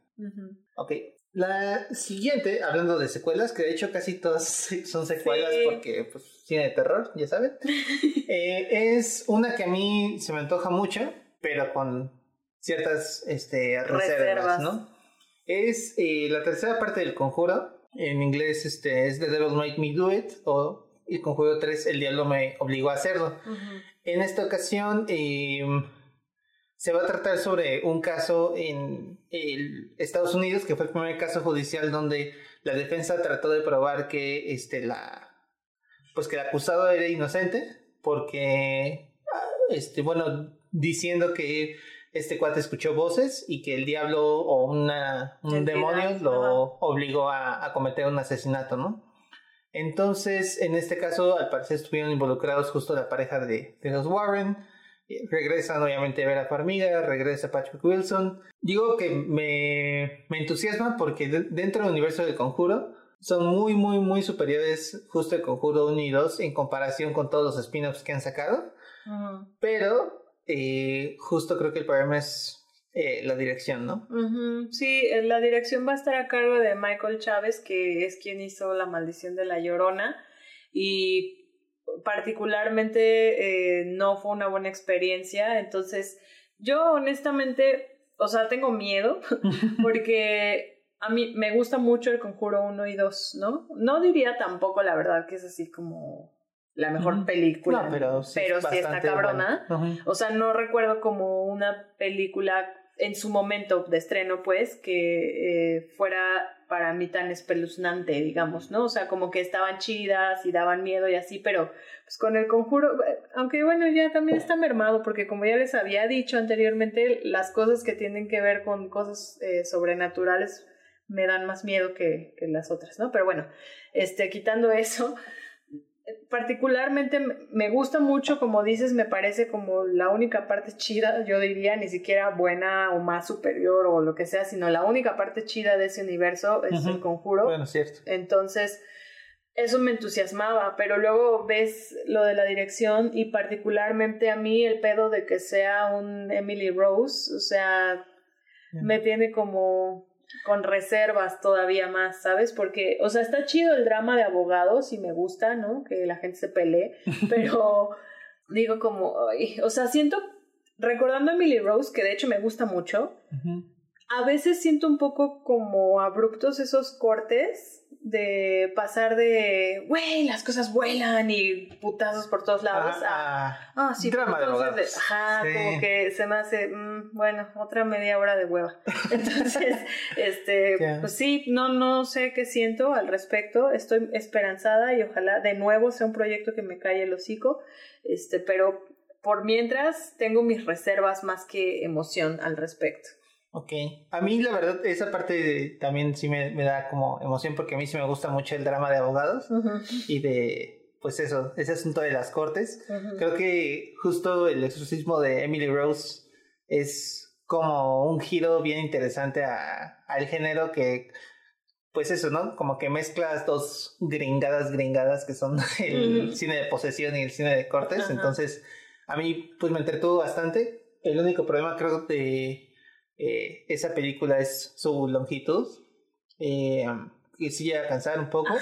Ok. La siguiente, hablando de secuelas, que de hecho casi todas <laughs> son secuelas porque pues tiene de terror, ya saben, <laughs> eh, es una que a mí se me antoja mucho, pero con ciertas este, reservas, ¿no? Es eh, la tercera parte del conjuro. En inglés este, es The Devil Make Me Do It. O El Conjuro 3, El Diablo me obligó a hacerlo. En esta ocasión em, se va a tratar sobre un caso en el Estados Unidos, que fue el primer caso judicial donde la defensa trató de probar que este, la, pues que el acusado era inocente, porque, este, bueno, diciendo que este cuate escuchó voces y que el diablo o una, un demonio lo obligó a, a, cometer un asesinato, ¿no? Entonces, en este caso, al parecer estuvieron involucrados justo la pareja de, de los Warren. Regresan obviamente a ver a Farmiga, regresa Patrick Wilson. Digo que me, me entusiasma porque dentro del universo del conjuro son muy, muy, muy superiores justo el conjuro 1 y 2 en comparación con todos los spin-offs que han sacado. Pero eh, justo creo que el problema es eh, la dirección, ¿no? Sí, eh, la dirección va a estar a cargo de Michael Chávez, que es quien hizo La Maldición de la Llorona. Y particularmente no fue una buena experiencia. Entonces, yo honestamente, o sea, tengo miedo <laughs> porque a mí me gusta mucho el Conjuro 1 y 2, ¿no? No diría tampoco, la verdad, que es así como la mejor película, pero sí, está cabrona. O sea, no recuerdo como una película en su momento de estreno, pues, que eh, fuera para mí tan espeluznante, digamos, ¿no? O sea, como que estaban chidas y daban miedo y así, pero pues con el conjuro, aunque bueno, ya también está mermado, porque como ya les había dicho anteriormente, las cosas que tienen que ver con cosas eh, sobrenaturales me dan más miedo que, que las otras, ¿no? Pero bueno, este, quitando eso, particularmente me gusta mucho, como dices, me parece como la única parte chida, yo diría, ni siquiera buena o más superior o lo que sea, sino la única parte chida de ese universo es el conjuro. Bueno, cierto. Entonces, eso me entusiasmaba, pero luego ves lo de la dirección y particularmente a mí el pedo de que sea un Emily Rose, o sea, me tiene como con reservas todavía más, ¿sabes? Porque, o sea, está chido el drama de abogados y me gusta, ¿no? Que la gente se pelee, <laughs> pero digo como, o sea, siento, recordando a Emily Rose, que de hecho me gusta mucho, a veces siento un poco como abruptos esos cortes de pasar de, güey, las cosas vuelan y putazos por todos lados ah, ah, sí, drama de abogados. ajá, como que se me hace, mm, bueno, otra media hora de hueva. <laughs> Entonces, este, pues sí, no, no sé qué siento al respecto, estoy esperanzada y ojalá de nuevo sea un proyecto que me calle el hocico, este, pero por mientras tengo mis reservas más que emoción al respecto. Ok. A mí la verdad esa parte también sí me, me, da como emoción porque a mí sí me gusta mucho el drama de abogados y de, pues eso, ese asunto de las cortes. Creo que justo el exorcismo de Emily Rose es como un giro bien interesante a, al género que, pues eso, ¿no? Como que mezclas dos gringadas gringadas que son <laughs> el cine de posesión y el cine de cortes. Entonces, a mí pues me entretuvo bastante. El único problema creo de eh, esa película es su longitud, eh, que sí a cansar un poco.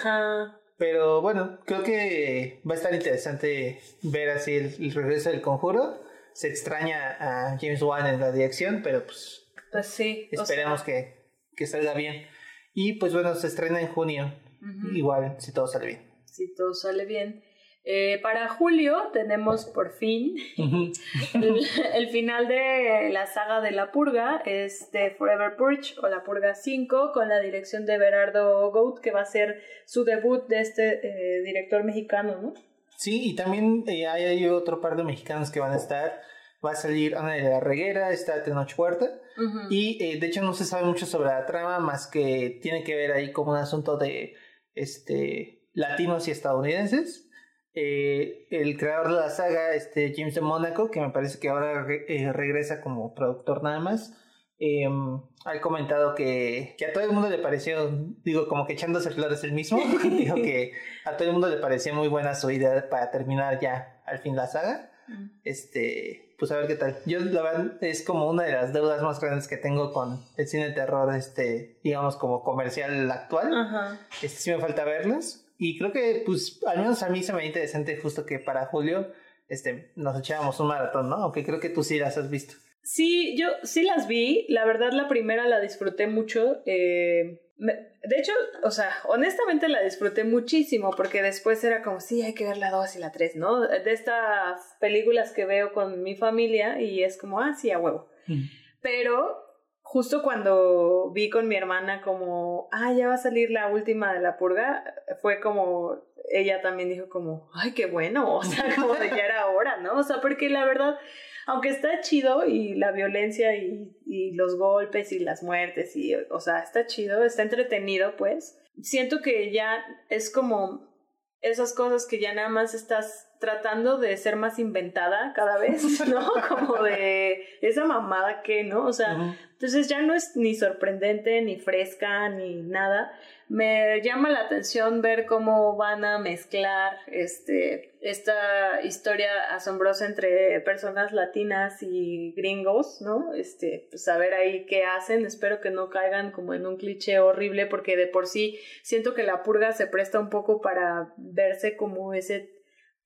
Pero bueno, creo que va a estar interesante ver así el, regreso del conjuro. Se extraña a James Wan en la dirección, pero pues, pues sí, esperemos que, que salga bien. Y pues bueno, se estrena en junio. Igual, si todo sale bien. Si todo sale bien. Eh, para julio tenemos por fin el, final de la saga de La Purga, es de Forever Purge o La Purga 5, con la dirección de Berardo Goat, que va a ser su debut de este eh, director mexicano, ¿no? Sí, y también eh, hay, otro par de mexicanos que van a estar. Va a salir Ana de la Reguera, está Tenoch Huerta. Y de hecho no se sabe mucho sobre la trama, más que tiene que ver ahí como un asunto de este, latinos y estadounidenses. Eh, el creador de la saga, este James de Monaco, que me parece que ahora eh, regresa como productor nada más, em, ha comentado que, que, a todo el mundo le pareció, digo, como que echándose flores el mismo, <laughs> dijo que a todo el mundo le parecía muy buena su idea para terminar ya al fin la saga. Mm. Este, pues a ver qué tal. Yo la verdad es como una de las deudas más grandes que tengo con el cine de terror, este, digamos como comercial actual. Este sí me falta verlas. Y creo que, pues, al menos a mí se me ve interesante justo que para julio este, nos echábamos un maratón, ¿no? Aunque creo que tú sí las has visto. Sí, yo sí las vi. La verdad, la primera la disfruté mucho. Eh, de hecho, o sea, honestamente la disfruté muchísimo porque después era como, sí, hay que ver la 2 y la 3, ¿no? De estas películas que veo con mi familia y es como, ah, sí, a huevo. Mm. Pero justo cuando vi con mi hermana como, ah, ya va a salir la última de la purga, fue como, ella también dijo como, ay, qué bueno, o sea, como de que era hora, ¿no? O sea, porque la verdad aunque está chido y la violencia y, y, los golpes y las muertes y, o sea, está chido, está entretenido, pues, siento que ya es como esas cosas que ya nada más estás tratando de ser más inventada cada vez, <laughs> ¿no? Como de esa mamada que, ¿no? O sea, entonces ya no es ni sorprendente, ni fresca, ni nada me llama la atención ver cómo van a mezclar este, esta historia asombrosa entre personas latinas y gringos, ¿no? Este, pues a ver ahí qué hacen. Espero que no caigan como en un cliché horrible porque de por sí siento que la purga se presta un poco para verse como ese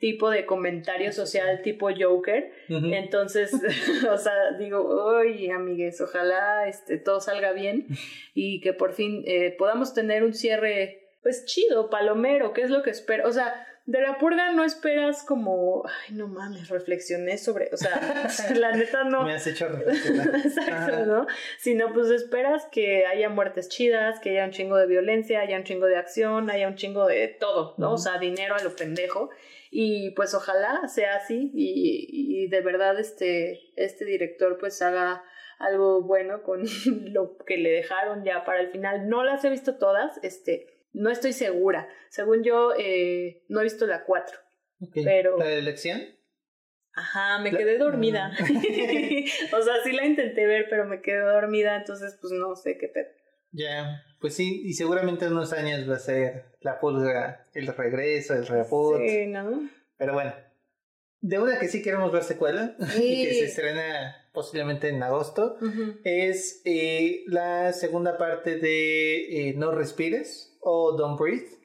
tipo de comentario social tipo Joker. Entonces, <laughs> o sea, digo, oye, amigues, ojalá este, todo salga bien y que por fin eh, podamos tener un cierre, pues chido, palomero, ¿qué es lo que espero? O sea, de la purga no esperas como, ay, no mames, reflexioné sobre, o sea, <laughs> la neta no. Me has hecho reflexionar. <laughs> Exacto, ¿no? Sino pues esperas que haya muertes chidas, que haya un chingo de violencia, haya un chingo de acción, haya un chingo de todo, ¿no? O sea, dinero a lo pendejo. Y pues ojalá sea así y, y de verdad este, este director pues haga algo bueno con <laughs> lo que le dejaron ya para el final. No las he visto todas, este, no estoy segura. Según yo, eh, no he visto la 4. Pero... ¿La de elección? Ajá, me quedé dormida. <laughs> o sea, sí la intenté ver, pero me quedé dormida, entonces pues no sé qué pedo. Ya, pues sí, y seguramente en unos años va a ser la pulga, el regreso, el reboot. Sí, ¿no? Pero bueno, de una que sí queremos ver secuela <laughs> y que se estrena posiblemente en agosto es eh, la segunda parte de eh, No Respires o Don't Breathe.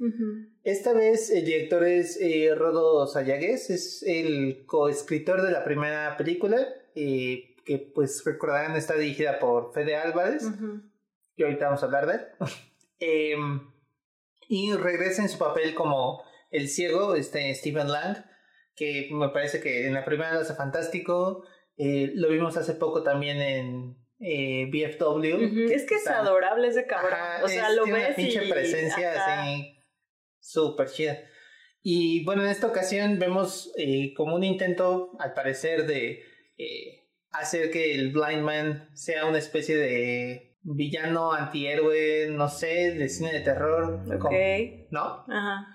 Esta vez el director es eh, Rodo Sayagues, es el coescritor de la primera película que pues recordarán está dirigida por Fede Álvarez y ahorita vamos a hablar de él. <laughs> Em, y regresa en su papel como el ciego, este Stephen Lang, que me parece que en la primera lo hace fantástico. Eh, lo vimos hace poco también en eh, BFW. Es que es adorable ese cabrón. o sea, lo tiene ves una pinche presencia así súper chida. Y bueno, en esta ocasión vemos eh, como un intento, al parecer, de eh, hacer que el Blind Man sea una especie de villano, antihéroe, no sé, de cine de terror. ¿No? Ajá.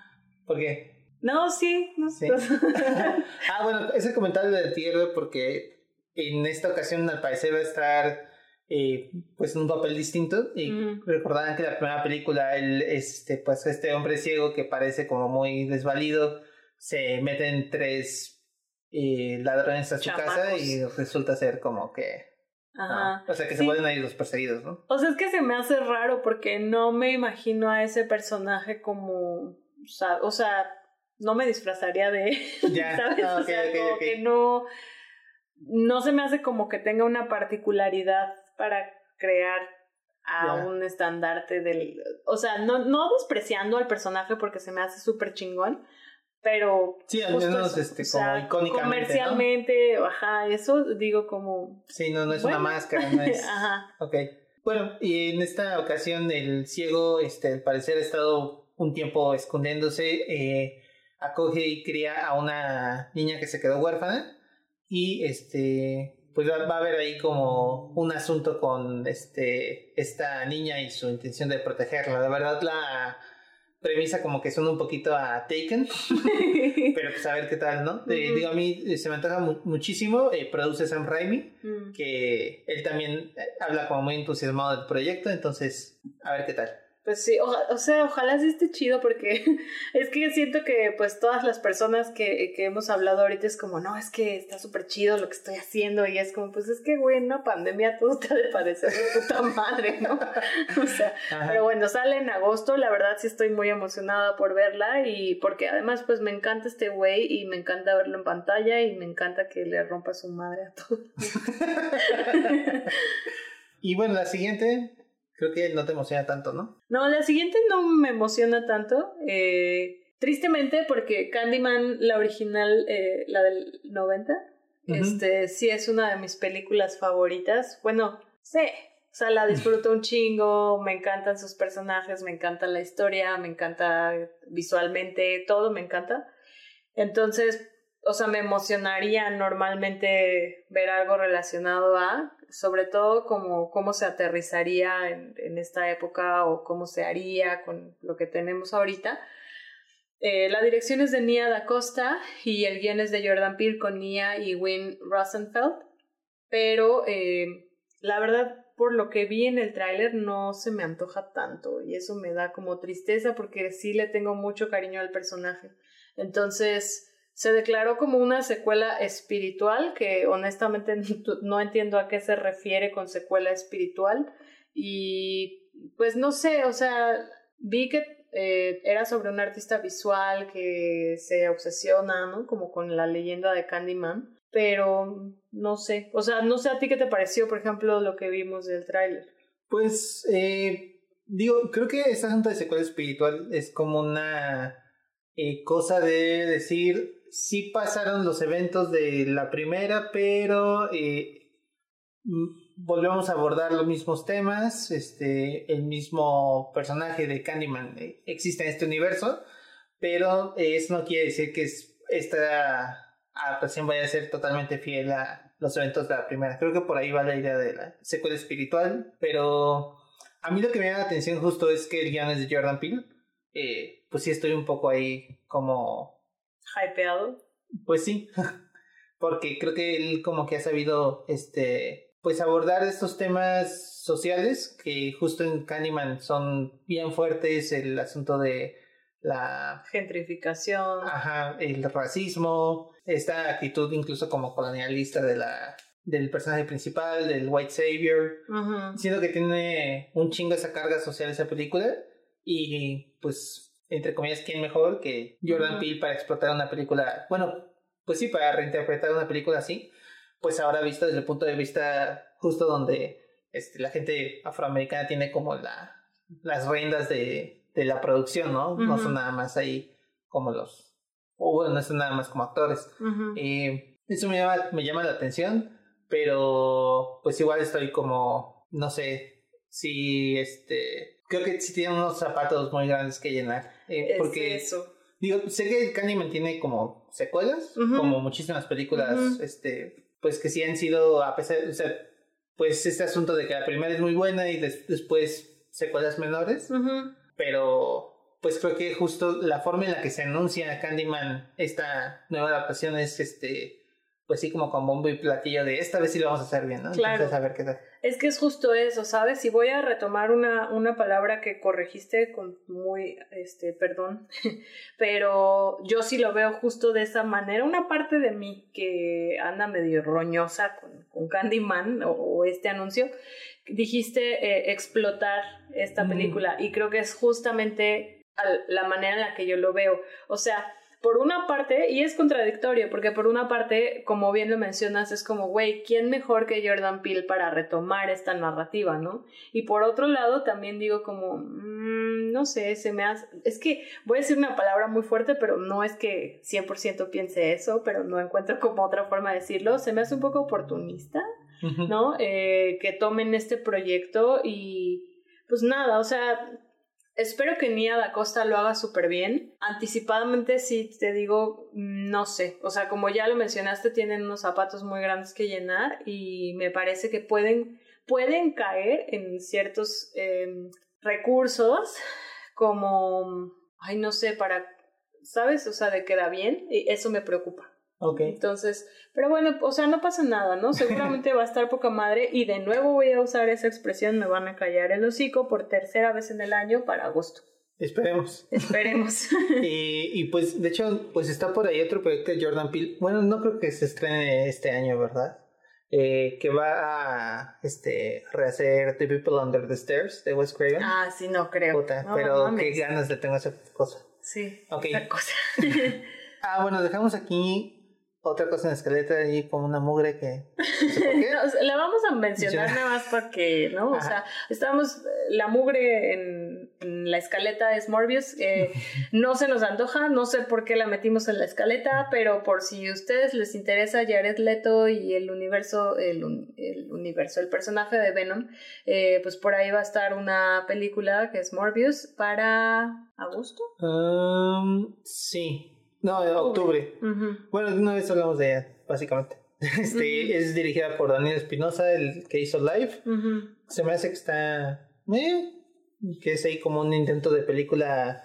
¿Por qué? No, sí. No. ¿Sí? <laughs> <laughs> ah, bueno, ese comentario de antihéroe porque en esta ocasión al parecer va a estar eh, pues en un papel distinto y recordarán que la primera película él este pues este hombre ciego que parece como muy desvalido se meten tres eh, ladrones a su casa y resulta ser como que Ajá. O sea, que se pueden ir los perseguidos, ¿no? O sea, es que se me hace raro porque no me imagino a ese personaje como. O sea, no me disfrazaría de <laughs> Ya. <laughs> ¿Sabes? Ah, o sea, okay, como que no. No se me hace como que tenga una particularidad para crear a un estandarte del. O sea, no, no despreciando al personaje porque se me hace súper chingón pero sí al menos este como icónicamente comercialmente ajá eso digo como sí no no es una máscara no es <laughs> ajá. Ok. bueno y en esta ocasión el ciego este al parecer ha estado un tiempo escondiéndose eh, acoge y cría a una niña que se quedó huérfana y este pues va, va a haber ahí como un asunto con este esta niña y su intención de protegerla. De verdad la premisa como que son un poquito a Taken, <laughs> pero pues a ver qué tal, ¿no? Eh, digo, a mí eh, se me antoja muchísimo, eh, produce Sam Raimi, mm. que él también habla como muy entusiasmado del proyecto, entonces a ver qué tal. Pues sí, o, sea, ojalá sí esté chido porque <laughs> es que siento que pues todas las personas que, que hemos hablado ahorita es como, no, es que está súper chido lo que estoy haciendo y es como, pues es que, güey, no, pandemia todo te de parecer de puta madre, ¿no? <laughs> o sea, pero bueno, sale en agosto, la verdad sí estoy muy emocionada por verla y porque además pues me encanta este güey y me encanta verlo en pantalla y me encanta que le rompa su madre a todos. <laughs> y bueno, la siguiente Creo que no te emociona tanto, ¿no? No, la siguiente no me emociona tanto. Eh, tristemente, porque Candyman, la original, eh, la del 90, este, sí es una de mis películas favoritas. Bueno, sí, o sea, la <laughs> disfruto un chingo, me encantan sus personajes, me encanta la historia, me encanta visualmente, todo me encanta. Entonces, o sea, me emocionaría normalmente ver algo relacionado a, sobre todo como cómo se aterrizaría en, en esta época o cómo se haría con lo que tenemos ahorita. Eh, la dirección es de Nia Da Costa y el guion es de Jordan Peele con Nia y Win Rosenfeld, pero eh, la verdad por lo que vi en el tráiler no se me antoja tanto y eso me da como tristeza porque sí le tengo mucho cariño al personaje. Entonces, se declaró como una secuela espiritual, que honestamente <laughs> no entiendo a qué se refiere con secuela espiritual. Y pues no sé, o sea, vi que eh, era sobre un artista visual que se obsesiona, ¿no? Como con la leyenda de Candyman. Pero no sé, o sea, no sé a ti qué te pareció, por ejemplo, lo que vimos del tráiler. Pues, eh, digo, creo que este asunto de secuela espiritual es como una eh, cosa de decir, sí pasaron los eventos de la primera, pero eh, volvemos a abordar los mismos temas. Este, el mismo personaje de Candyman eh, existe en este universo, pero eso no quiere decir que esta adaptación vaya a ser totalmente fiel a los eventos de la primera. Creo que por ahí va la idea de la secuela espiritual, pero a mí lo que me da la atención justo es que el guion es de Jordan Peele. Eh, pues sí estoy un poco ahí como hypeado. Pues sí, <laughs> porque creo que él como que ha sabido este pues abordar estos temas sociales que justo en Candyman son bien fuertes, el asunto de la gentrificación, ajá, el racismo, esta actitud incluso como colonialista de la del personaje principal, del white savior, siento que tiene un chingo esa carga social esa película y pues entre comillas, ¿quién mejor que Jordan Peele para explotar una película? Bueno, pues sí, para reinterpretar una película así, pues ahora visto desde el punto de vista justo donde este, la gente afroamericana tiene como la, las riendas de, de la producción, ¿no? No son nada más ahí como los, o bueno, no son nada más como actores. Eh, eso me llama, me llama la atención, pero pues igual estoy como, no sé, si este creo que sí tiene unos zapatos muy grandes que llenar. Eh, porque eso. Digo, sé que Candyman tiene como secuelas, como muchísimas películas, este, pues que sí han sido, a pesar, o sea, pues este asunto de que la primera es muy buena y después secuelas menores, pero pues creo que justo la forma en la que se anuncia Candyman, esta nueva adaptación es este pues sí, como con bombo y platillo de esta vez sí lo vamos a hacer bien, ¿no? Claro. a ver qué tal. Es que es justo eso, ¿sabes? Y voy a retomar una, una palabra que corregiste con muy, este, perdón, <laughs> pero yo sí lo veo justo de esa manera. Una parte de mí que anda medio roñosa con, con Candyman o, este anuncio, dijiste eh, explotar esta película y creo que es justamente la manera en la que yo lo veo. O sea, por una parte, y es contradictorio, porque por una parte, como bien lo mencionas, es como, güey, ¿quién mejor que Jordan Peele para retomar esta narrativa, no? Y por otro lado, también digo como, mm, no sé, se me hace, es que voy a decir una palabra muy fuerte, pero no es que 100% piense eso, pero no encuentro como otra forma de decirlo, se me hace un poco oportunista, ¿no? Eh, que tomen este proyecto y pues nada, o sea, Espero que Nia da Costa lo haga súper bien. Anticipadamente sí te digo, no sé. O sea, como ya lo mencionaste, tienen unos zapatos muy grandes que llenar y me parece que pueden, pueden caer en ciertos em, recursos como, ay, no sé, para, ¿sabes? O sea, de queda bien. Y eso me preocupa. Ok. Entonces, pero bueno, o sea, no pasa nada, ¿no? Seguramente va a estar poca madre y de nuevo voy a usar esa expresión, me van a callar el hocico por tercera vez en el año para agosto. Esperemos. Esperemos. <laughs> y, y pues, de hecho, pues está por ahí otro proyecto de Jordan Peele. Bueno, no creo que se estrene este año, ¿verdad? Eh, que va a este, rehacer The People Under the Stairs de Wes Craven. ah, sí, no creo. Puta, No, pero qué ganas le tengo a esa cosa. Sí, Ok. esa cosa. <laughs> <laughs> Ah, bueno, dejamos aquí otra cosa en la escaleta ahí como una mugre que... no sé. <laughs> No, la vamos a mencionar Menciona. nada más porque, ¿no? O sea, estamos, la mugre en, en la escaleta es Morbius, eh, <laughs> no se nos antoja, no sé por qué la metimos en la escaleta, pero por si a ustedes les interesa Jared Leto y el universo, el, el universo, el personaje de Venom, eh, pues por ahí va a estar una película que es Morbius para agosto. Um, sí. No, octubre. Bueno, de una vez hablamos de ella, básicamente. <laughs> Este. Es dirigida por Daniel Espinosa, el que hizo Live. Se me hace que está... eh, que es ahí como un intento de película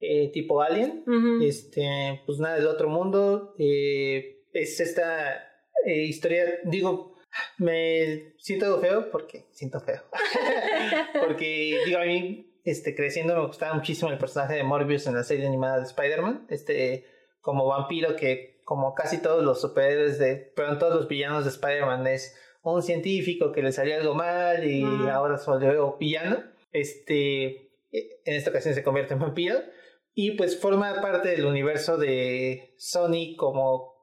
eh, tipo Alien. Este, pues nada del otro mundo. eh, es esta eh, historia, digo, me siento feo porque siento feo. <laughs> porque, digo, a mí, este, creciendo me gustaba muchísimo el personaje de Morbius en la serie animada de Spider-Man. Este, como vampiro que, como casi todos los superhéroes de, perdón, todos los villanos de Spider-Man es un científico que le salió algo mal y ahora se volvió villano. Este, en esta ocasión se convierte en vampiro. Y pues forma parte del universo de Sony como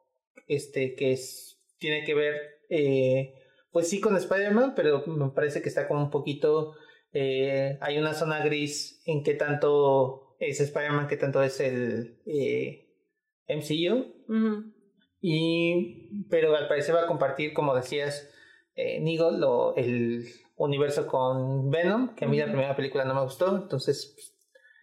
este que es, tiene que ver eh, pues sí con Spider-Man, pero me parece que está como un poquito eh, hay una zona gris en que tanto es Spider-Man que tanto es el eh, MCU y pero al parecer va a compartir como decías eh, Nigo lo, el universo con Venom que a mí la primera película no me gustó entonces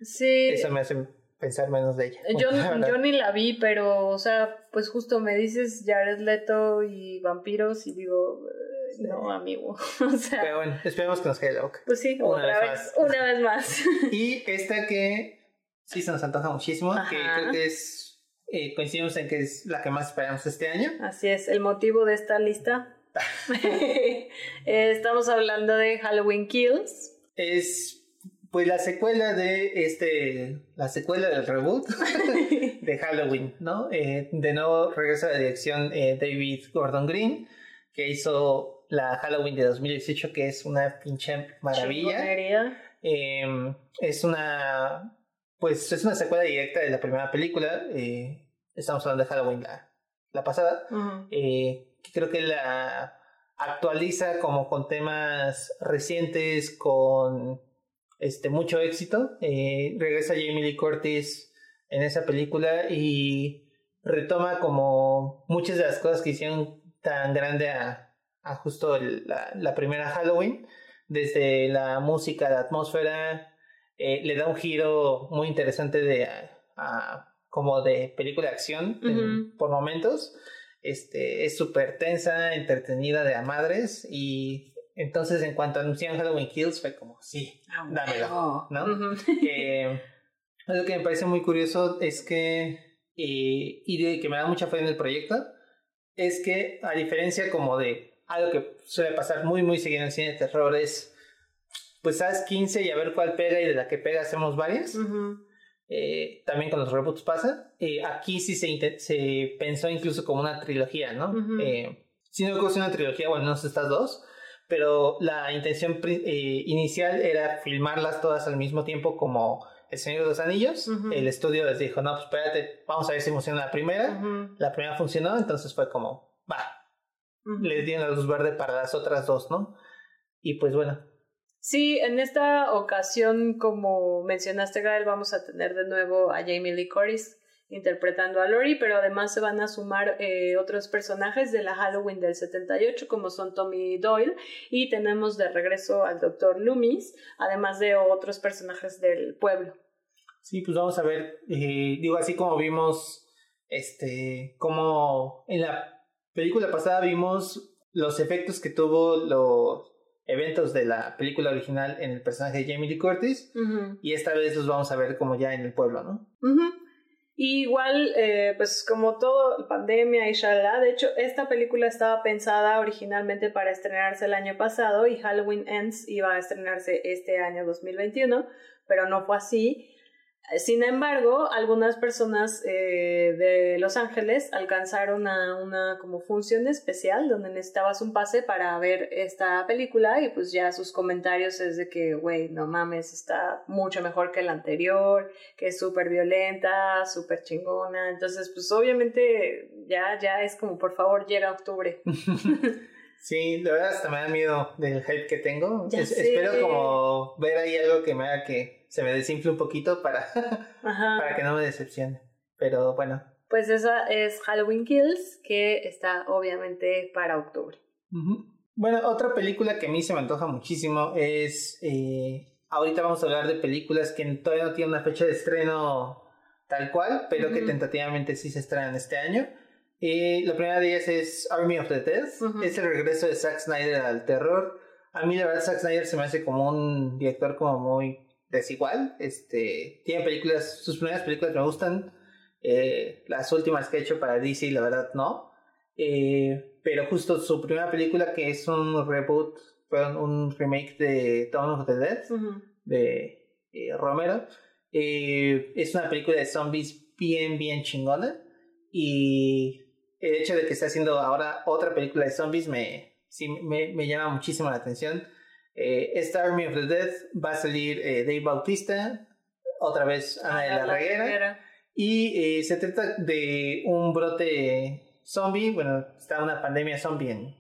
Sí. eso me hace pensar menos de ella <laughs> Yo, ni la vi, pero, o sea, pues justo me dices Jared Leto y vampiros y digo, eh, no, amigo. <laughs> O sea, Pero bueno, esperemos que nos quede la boca. pues sí, una otra vez vez, más. una vez más. <laughs> Y esta que sí se nos antoja muchísimo, que creo que es, eh, coincidimos en que es la que más esperamos este año. Así es, el motivo de esta lista. Eh, <laughs> <laughs> Estamos hablando de Halloween Kills. Es pues la secuela de este, la secuela del reboot <laughs> de Halloween, ¿no? Eh, de nuevo regresa a la dirección eh, David Gordon Green, que hizo la Halloween de 2018, que es una pinche maravilla. Eh, es una. Pues es una secuela directa de la primera película. eh, estamos hablando de Halloween la, la pasada. Eh, que creo que la actualiza como con temas recientes, con este mucho éxito. Eh, regresa Jamie Lee Curtis en esa película y retoma como muchas de las cosas que hicieron tan grande a, a justo el- la, la primera Halloween, desde la música, la atmósfera, eh, le da un giro muy interesante de a- a- como de película de acción en- por momentos. Este, es súper tensa, entretenida de a madres y entonces en cuanto anunciaron Halloween Kills fue como, sí, Ah, dámelo. ¿no? Ujú. <laughs> Eh, que me parece muy curioso es que, eh, y de que me da mucha fe en el proyecto, es que a diferencia como de algo que suele pasar muy muy seguido en el cine de terror es, pues sabes 15 y a ver cuál pega y de la que pega hacemos varias. Ujú. Eh, también con los reboots pasa. Eh, aquí sí se, se pensó incluso como una trilogía, ¿no? Ujú. Eh, si no es una trilogía, bueno, no sé estas dos, pero la intención eh, inicial era filmarlas todas al mismo tiempo como El Señor de los Anillos. Ujú. El estudio les dijo, no, pues espérate, vamos a ver si funciona la primera. La primera funcionó, entonces fue como, va, les dieron la luz verde para las otras dos, ¿no? Y pues bueno, Sí, en esta ocasión, como mencionaste, Gael, vamos a tener de nuevo a Jamie Lee Curtis interpretando a Lori, pero además se van a sumar eh, otros personajes de la Halloween del 78, como son Tommy Doyle, y tenemos de regreso al Dr. Loomis, además de otros personajes del pueblo. Sí, pues vamos a ver, eh, digo, así como vimos, este, como en la película pasada vimos los efectos que tuvo los eventos de la película original en el personaje de Jamie Lee Curtis, y esta vez los vamos a ver como ya en el pueblo, ¿no? Y igual, eh, pues como todo, pandemia y shalala, de hecho, esta película estaba pensada originalmente para estrenarse el año pasado y Halloween Ends iba a estrenarse este año 2021, pero no fue así. Sin embargo, algunas personas eh, de Los Ángeles alcanzaron a una como función especial donde necesitabas un pase para ver esta película y pues ya sus comentarios es de que, güey, no mames, está mucho mejor que la anterior, que es súper violenta, súper chingona. Entonces, pues obviamente ya, ya es como, por favor, llega octubre. <laughs> Sí, la verdad hasta me da miedo del hype que tengo. espero como ver ahí algo que me haga que se me desinfle un poquito para, <laughs> para que no me decepcione. Pero bueno. Pues esa es Halloween Kills, que está obviamente para octubre. Bueno, otra película que a mí se me antoja muchísimo es... Eh, ahorita vamos a hablar de películas que todavía no tienen una fecha de estreno tal cual, pero que tentativamente sí se estrenan este año. Y la primera de ellas es Army of the Dead. Es el regreso de Zack Snyder al terror. A mí la verdad Zack Snyder se me hace como un director como muy desigual. Este, tiene películas, sus primeras películas me gustan. Eh, las últimas que ha hecho para DC, la verdad no. Eh, pero justo su primera película que es un reboot, un remake de Dawn of the Dead de eh, Romero. es una película de zombies bien, bien chingona. Y el hecho de que esté haciendo ahora otra película de zombies me, sí, me, me llama muchísimo la atención. Eh, esta Army of the Dead va a salir eh, Dave Bautista, otra vez Ana de la, Reguera, y eh, se trata de un brote zombie, bueno, está una pandemia zombie en,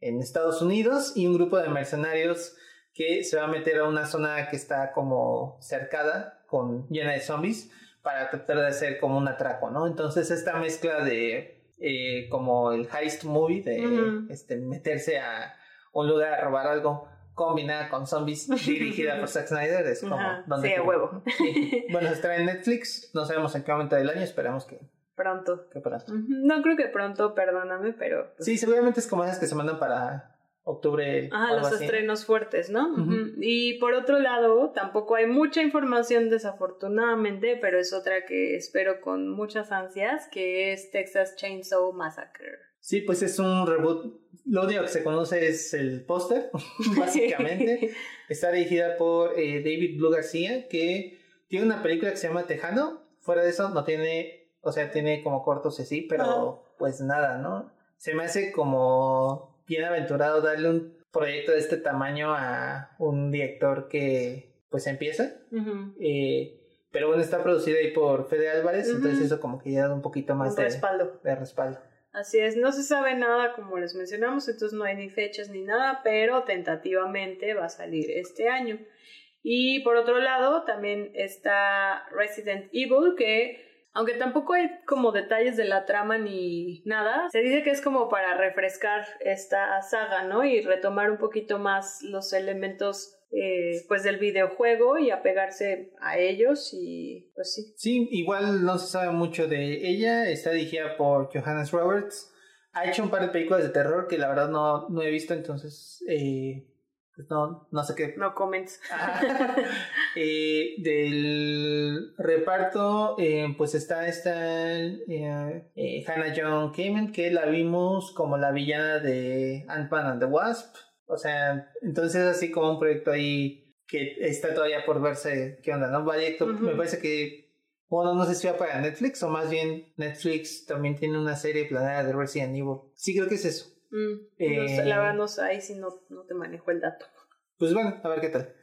en Estados Unidos y un grupo de mercenarios que se va a meter a una zona que está como cercada, con, llena de zombies, para tratar de hacer como un atraco, ¿no? Entonces esta mezcla de eh, como el heist movie de este, meterse a un lugar a robar algo combinada con zombies <laughs> dirigida por Zack Snyder es como donde sí, huevo. <laughs> Bueno se está en Netflix no sabemos en qué momento del año esperamos que pronto. que pronto. No creo que pronto perdóname pero pues sí seguramente es como esas que se mandan para octubre. Ah, los estrenos fuertes, ¿no? Y por otro lado, tampoco hay mucha información desafortunadamente, pero es otra que espero con muchas ansias, que es Texas Chainsaw Massacre. Sí, pues es un reboot. Lo único que se conoce es el póster, <laughs> básicamente. <laughs> Está dirigida por eh, David Blue García, que tiene una película que se llama Tejano. Fuera de eso, no tiene, o sea, tiene como cortos así, pero pues nada, ¿no? Se me hace como bien aventurado darle un proyecto de este tamaño a un director que pues empieza. Eh, pero bueno, está producido ahí por Fede Álvarez, entonces eso como que ya da un poquito más de respaldo. de respaldo. Así es, no se sabe nada como les mencionamos, entonces no hay ni fechas ni nada, pero tentativamente va a salir este año. Y por otro lado, también está Resident Evil, que aunque tampoco hay como detalles de la trama ni nada, se dice que es como para refrescar esta saga, ¿no? Y retomar un poquito más los elementos eh, pues del videojuego y apegarse a ellos y pues sí. Sí, igual no se sabe mucho de ella, está dirigida por Johannes Roberts, ha hecho un par de películas de terror que la verdad no, no he visto, entonces eh, no, no sé qué. No comments. <laughs> eh, del reparto, eh, pues está esta eh, eh, Hannah John Kamen, que la vimos como la villana de Ant-Man and the Wasp. O sea, entonces así como un proyecto ahí que está todavía por verse qué onda, ¿no? Proyecto, me parece que, bueno, no sé si va para Netflix o más bien Netflix también tiene una serie planeada de Resident Evil. Sí, creo que es eso. Mm, eh, la verdad no sé, ahí sí no, no te manejo el dato. Pues bueno, a ver qué tal.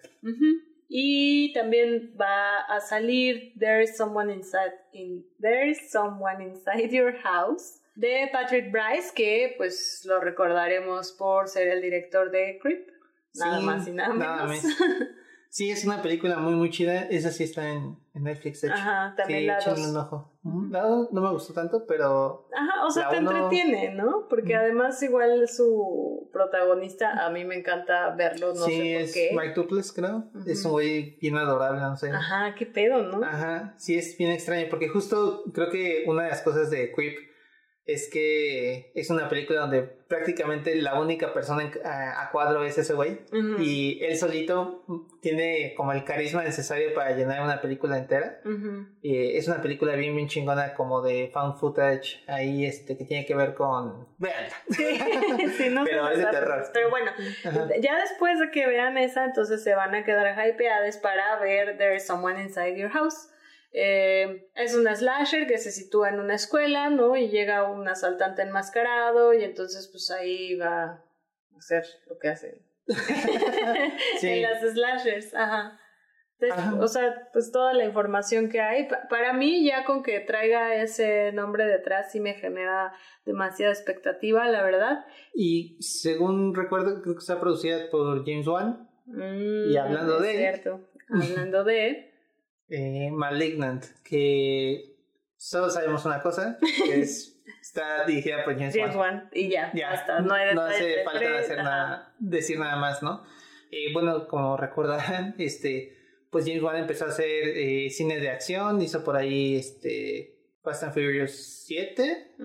Y también va a salir There is Someone Inside, in, There is Someone Inside Your House de Patrick Bryce, que pues lo recordaremos por ser el director de Creep. Nada más y nada menos. <laughs> Sí, es una película muy, muy chida. Esa sí está en, Netflix, de hecho. Ajá, también la dos. un ojo. no, me gustó tanto, pero... Ajá, o sea, te entretiene, ¿no? Porque además igual su protagonista, a mí me encanta verlo, no sé por es Mike Duples, creo. Es un güey bien adorable, no sé. Ajá, qué pedo, ¿no? Ajá, sí, es bien extraño, porque justo creo que una de las cosas de Quip es que es una película donde prácticamente la única persona a, cuadro es ese güey. Y él solito tiene como el carisma necesario para llenar una película entera. y es una película bien, bien chingona, como de found footage, ahí este, que tiene que ver con. Veanla. <laughs> Sí, sí, no <laughs> Pero es de terror. Pero bueno, ya después de que vean esa, entonces se van a quedar hypeadas para ver There's Someone Inside Your House. Eh, es una slasher que se sitúa en una escuela, ¿no? Y llega un asaltante enmascarado y entonces pues ahí va a hacer lo que hace <laughs> en las slashers, ajá. O sea, pues toda la información que hay, para mí ya con que traiga ese nombre detrás sí me genera demasiada expectativa, la verdad. Y según recuerdo, creo que está producida por James Wan. Mm, y hablando de... Cierto, hablando de eh, Malignant, que solo sabemos una cosa, que es, <laughs> está dirigida por James, Wan. Y ya, ya No, hace falta hacer nada, decir nada más, ¿no? Eh, bueno, como recordarán, <laughs> este, pues James Wan empezó a hacer eh, cine de acción, hizo por ahí este Fast and Furious 7,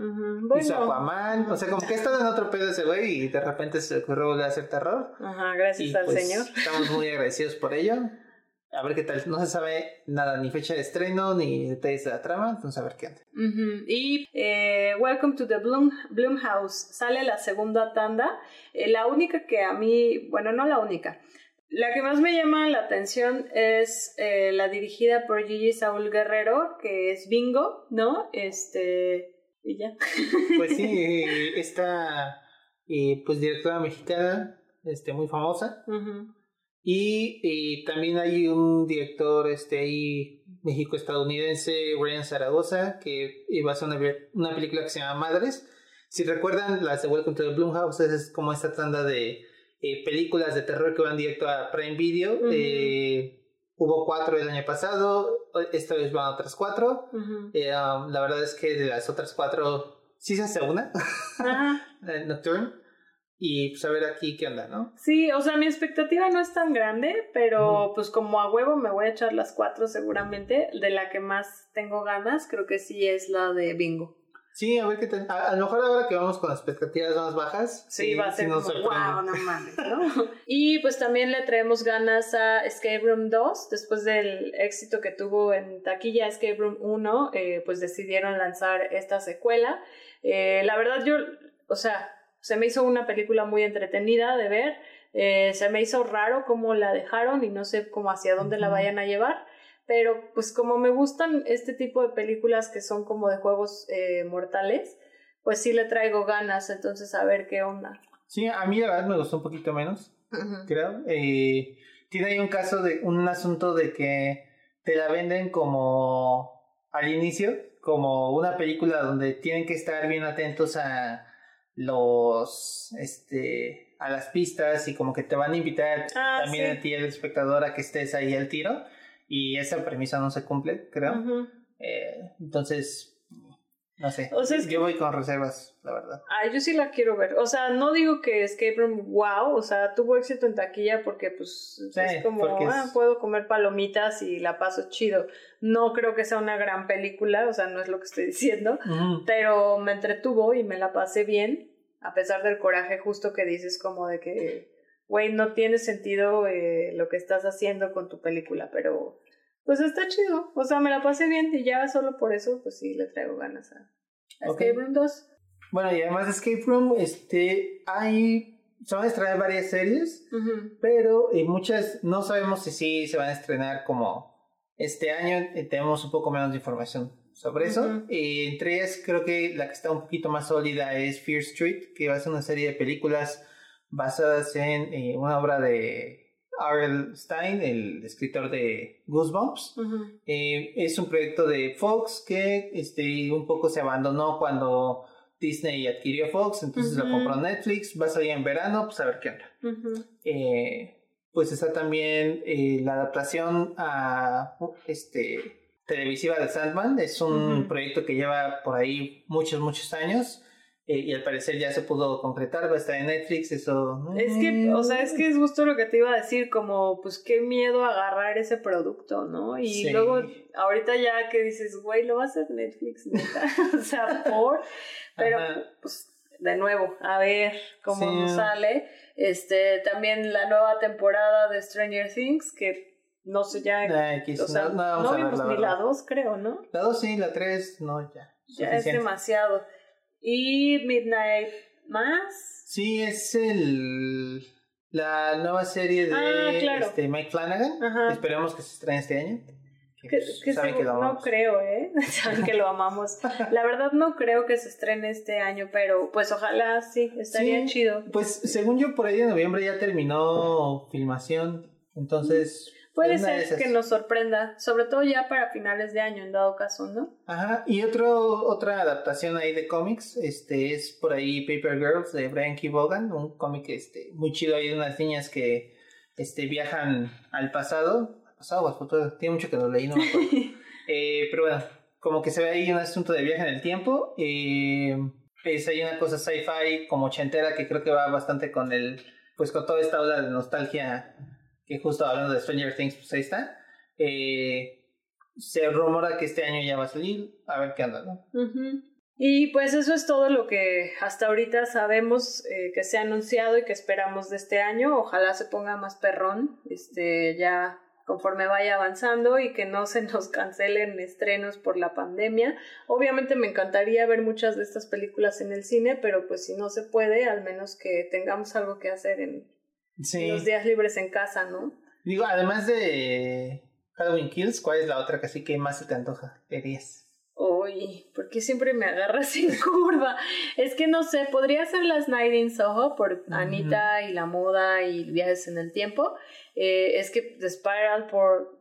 hizo Aquaman, o sea, como que estado en otro pedo ese güey y de repente se ocurrió volver a hacer terror. Ajá, gracias al pues, señor. Estamos muy agradecidos por ello. A ver qué tal. No se sabe nada, ni fecha de estreno, ni detalles de la trama, entonces a ver qué anda. Y eh, Welcome to the Bloom, Bloomhouse sale la segunda tanda. Eh, la única que a mí, bueno, no la única. La que más me llama la atención es eh, la dirigida por Gigi Saúl Guerrero, que es Bingo, ¿no? Este. Y ya. <laughs> Pues sí, esta pues directora mexicana, este, muy famosa. Y, también hay un director este ahí México-estadounidense, Ryan Zaragoza, que iba a hacer una, una, película que se llama Madres. Si recuerdan, las de Welcome to the Blumhouse es como esta tanda de eh, películas de terror que van directo a Prime Video. Eh, hubo cuatro el año pasado, esta vez van otras cuatro. Eh, um, la verdad es que de las otras cuatro sí se hace una, <laughs> Nocturne. Y pues a ver aquí qué onda, ¿no? Sí, o sea, mi expectativa no es tan grande, pero pues como a huevo me voy a echar las cuatro seguramente. De la que más tengo ganas, creo que sí es la de Bingo. Sí, a ver qué tal. A, lo mejor ahora que vamos con expectativas más bajas. Sí, va a ser como, wow, no mames, ¿no? <laughs> y pues también le traemos ganas a Escape Room 2. Después del éxito que tuvo en taquilla Escape Room 1, eh, pues decidieron lanzar esta secuela. Eh, la verdad yo, o sea se me hizo una película muy entretenida de ver. Eh, se me hizo raro cómo la dejaron y no sé cómo hacia dónde la vayan a llevar. Pero pues como me gustan este tipo de películas que son como de juegos eh, mortales, pues sí le traigo ganas, entonces a ver qué onda. Sí, a mí la verdad me gustó un poquito menos, creo. Eh, tiene ahí un caso de un asunto de que te la venden como al inicio, como una película donde tienen que estar bien atentos a los este a las pistas y como que te van a invitar ah, también a ti el espectador a que estés ahí al tiro. Y esa premisa no se cumple creo. Eh, entonces no sé. Yo voy con reservas la verdad. Ah yo sí la quiero ver. O sea no digo que Escape Room wow o sea tuvo éxito en taquilla porque pues es como ah, puedo comer palomitas y la paso chido. No creo que sea una gran película o sea no es lo que estoy <laughs> diciendo pero me entretuvo y me la pasé bien a pesar del coraje justo que dices como de que, güey, no tiene sentido eh, lo que estás haciendo con tu película, pero pues está chido, o sea, me la pasé bien y ya solo por eso, pues sí, le traigo ganas a, Escape Room 2. Bueno, y además de Escape Room, este, hay, se van a estrenar varias series, pero y muchas no sabemos si sí se van a estrenar como este año, eh, tenemos un poco menos de información sobre eso. y entre ellas creo que la que está un poquito más sólida es Fear Street, que va a ser una serie de películas basadas en eh, una obra de R.L. Stein, el escritor de Goosebumps. Eh, es un proyecto de Fox que este, un poco se abandonó cuando Disney adquirió Fox, entonces lo compró Netflix, va a salir en verano, pues a ver qué onda. Eh, pues está también la adaptación a este televisiva de Sandman. Es un proyecto que lleva por ahí muchos, muchos años. Eh, y al parecer ya se pudo concretar, va a estar en Netflix, eso... Es que, o sea, es que es justo lo que te iba a decir, como, pues qué miedo agarrar ese producto, ¿no? Y luego, ahorita ya que dices, güey, lo va a hacer Netflix, neta, <laughs> o sea, por, pero, pues, de nuevo, a ver cómo nos sale. Este, también la nueva temporada de Stranger Things, que no sé ya, o sea, no, vimos ni la 2, creo, ¿no? La 2 sí, la 3 no, ya. Ya es demasiado. Y Midnight Mass. Sí, es el la nueva serie de ah, este, Mike Flanagan. Esperemos que se estrene este año. Pues, no creo, ¿eh? <laughs> Saben que lo amamos. La verdad no creo que se estrene este año, pero pues ojalá sí, estaría chido. Pues según yo por ahí de noviembre ya terminó filmación, entonces Puede ser que nos sorprenda, sobre todo ya para finales de año, en dado caso, ¿no? Ajá, y otro, otra adaptación ahí de cómics, este, es por ahí Paper Girls de Brian K. Vaughan, un cómic este, muy chido ahí de unas niñas que este, viajan al pasado, al pasado o al futuro, tiene mucho que lo leí, no <laughs> eh, pero bueno, como que se ve ahí un asunto de viaje en el tiempo, eh, es ahí una cosa sci-fi como ochentera que creo que va bastante con el, pues con toda esta ola de nostalgia que justo hablando de Stranger Things, pues ahí está. Eh, se rumora que este año ya va a salir, a ver qué anda, ¿no? Y pues eso es todo lo que hasta ahorita sabemos eh, que se ha anunciado y que esperamos de este año. Ojalá se ponga más perrón, este, ya conforme vaya avanzando y que no <laughs> se nos cancelen estrenos por la pandemia. Obviamente me encantaría ver muchas de estas películas en el cine, pero pues si no se puede, al menos que tengamos algo que hacer en, los días libres en casa, ¿no? Digo, además de Halloween Kills, ¿cuál es la otra que así que más se te antoja de 10? Uy, ¿por qué siempre me agarras en curva? Es que no sé, podría ser las Night in Soho por Anita y la moda y viajes en el tiempo. Eh, es que The Spiral por...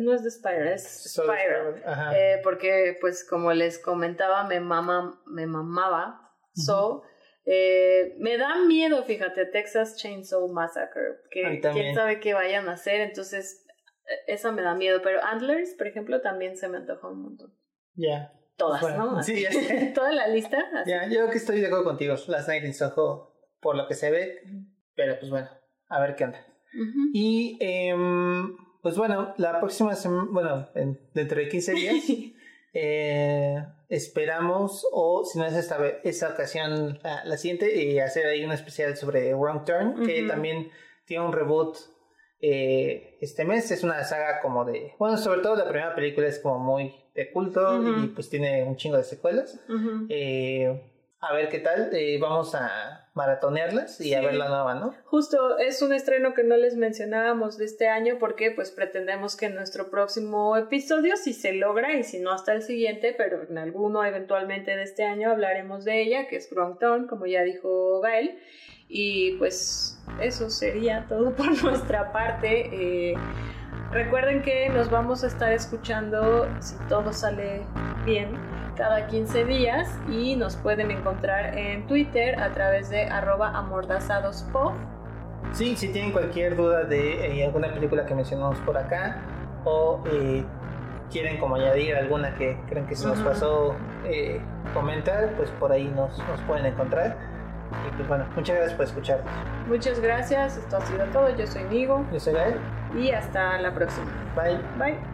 no es The Spiral, es Spiral. Eh, porque pues como les comentaba, me, mama, me mamaba. So eh, me da miedo, fíjate, Texas Chainsaw Massacre, que quién sabe qué vayan a hacer, entonces e, esa me da miedo, pero Antlers, por ejemplo, también se me antoja un montón. Ya. Todas, ¿no? Sí, ya <laughs> Toda la lista. Ya, yo que estoy de acuerdo contigo, Last Night in Soho, por lo que se ve, pero pues bueno, a ver qué anda. Y em, pues bueno, la próxima semana, bueno, dentro de 15 días, <laughs> eh, esperamos, o si no es esta esa ocasión, la, siguiente, y hacer ahí un especial sobre Wrong Turn, que también tiene un reboot eh, este mes. Es una saga como de. Bueno, sobre todo la primera película es como muy de culto y pues tiene un chingo de secuelas. eh, a ver qué tal. Eh, vamos a maratonearlas y a ver la nueva, ¿no? Justo, es un estreno que no les mencionábamos de este año porque pues pretendemos que en nuestro próximo episodio, si se logra y si no hasta el siguiente, pero en alguno eventualmente de este año hablaremos de ella, que es Town, como ya dijo Gael. Y pues eso sería todo por <laughs> nuestra parte. Eh, recuerden que nos vamos a estar escuchando, si todo sale bien, cada 15 días y nos pueden encontrar en Twitter a través de arroba amordazadospod. Sí, si tienen cualquier duda de eh, alguna película que mencionamos por acá o eh, quieren como añadir alguna que creen que se nos pasó eh, comentar, pues por ahí nos, nos pueden encontrar. Y pues bueno, muchas gracias por escucharnos. Muchas gracias, esto ha sido todo. Yo soy Nigo. Yo soy Gael. Y hasta la próxima. Bye. Bye.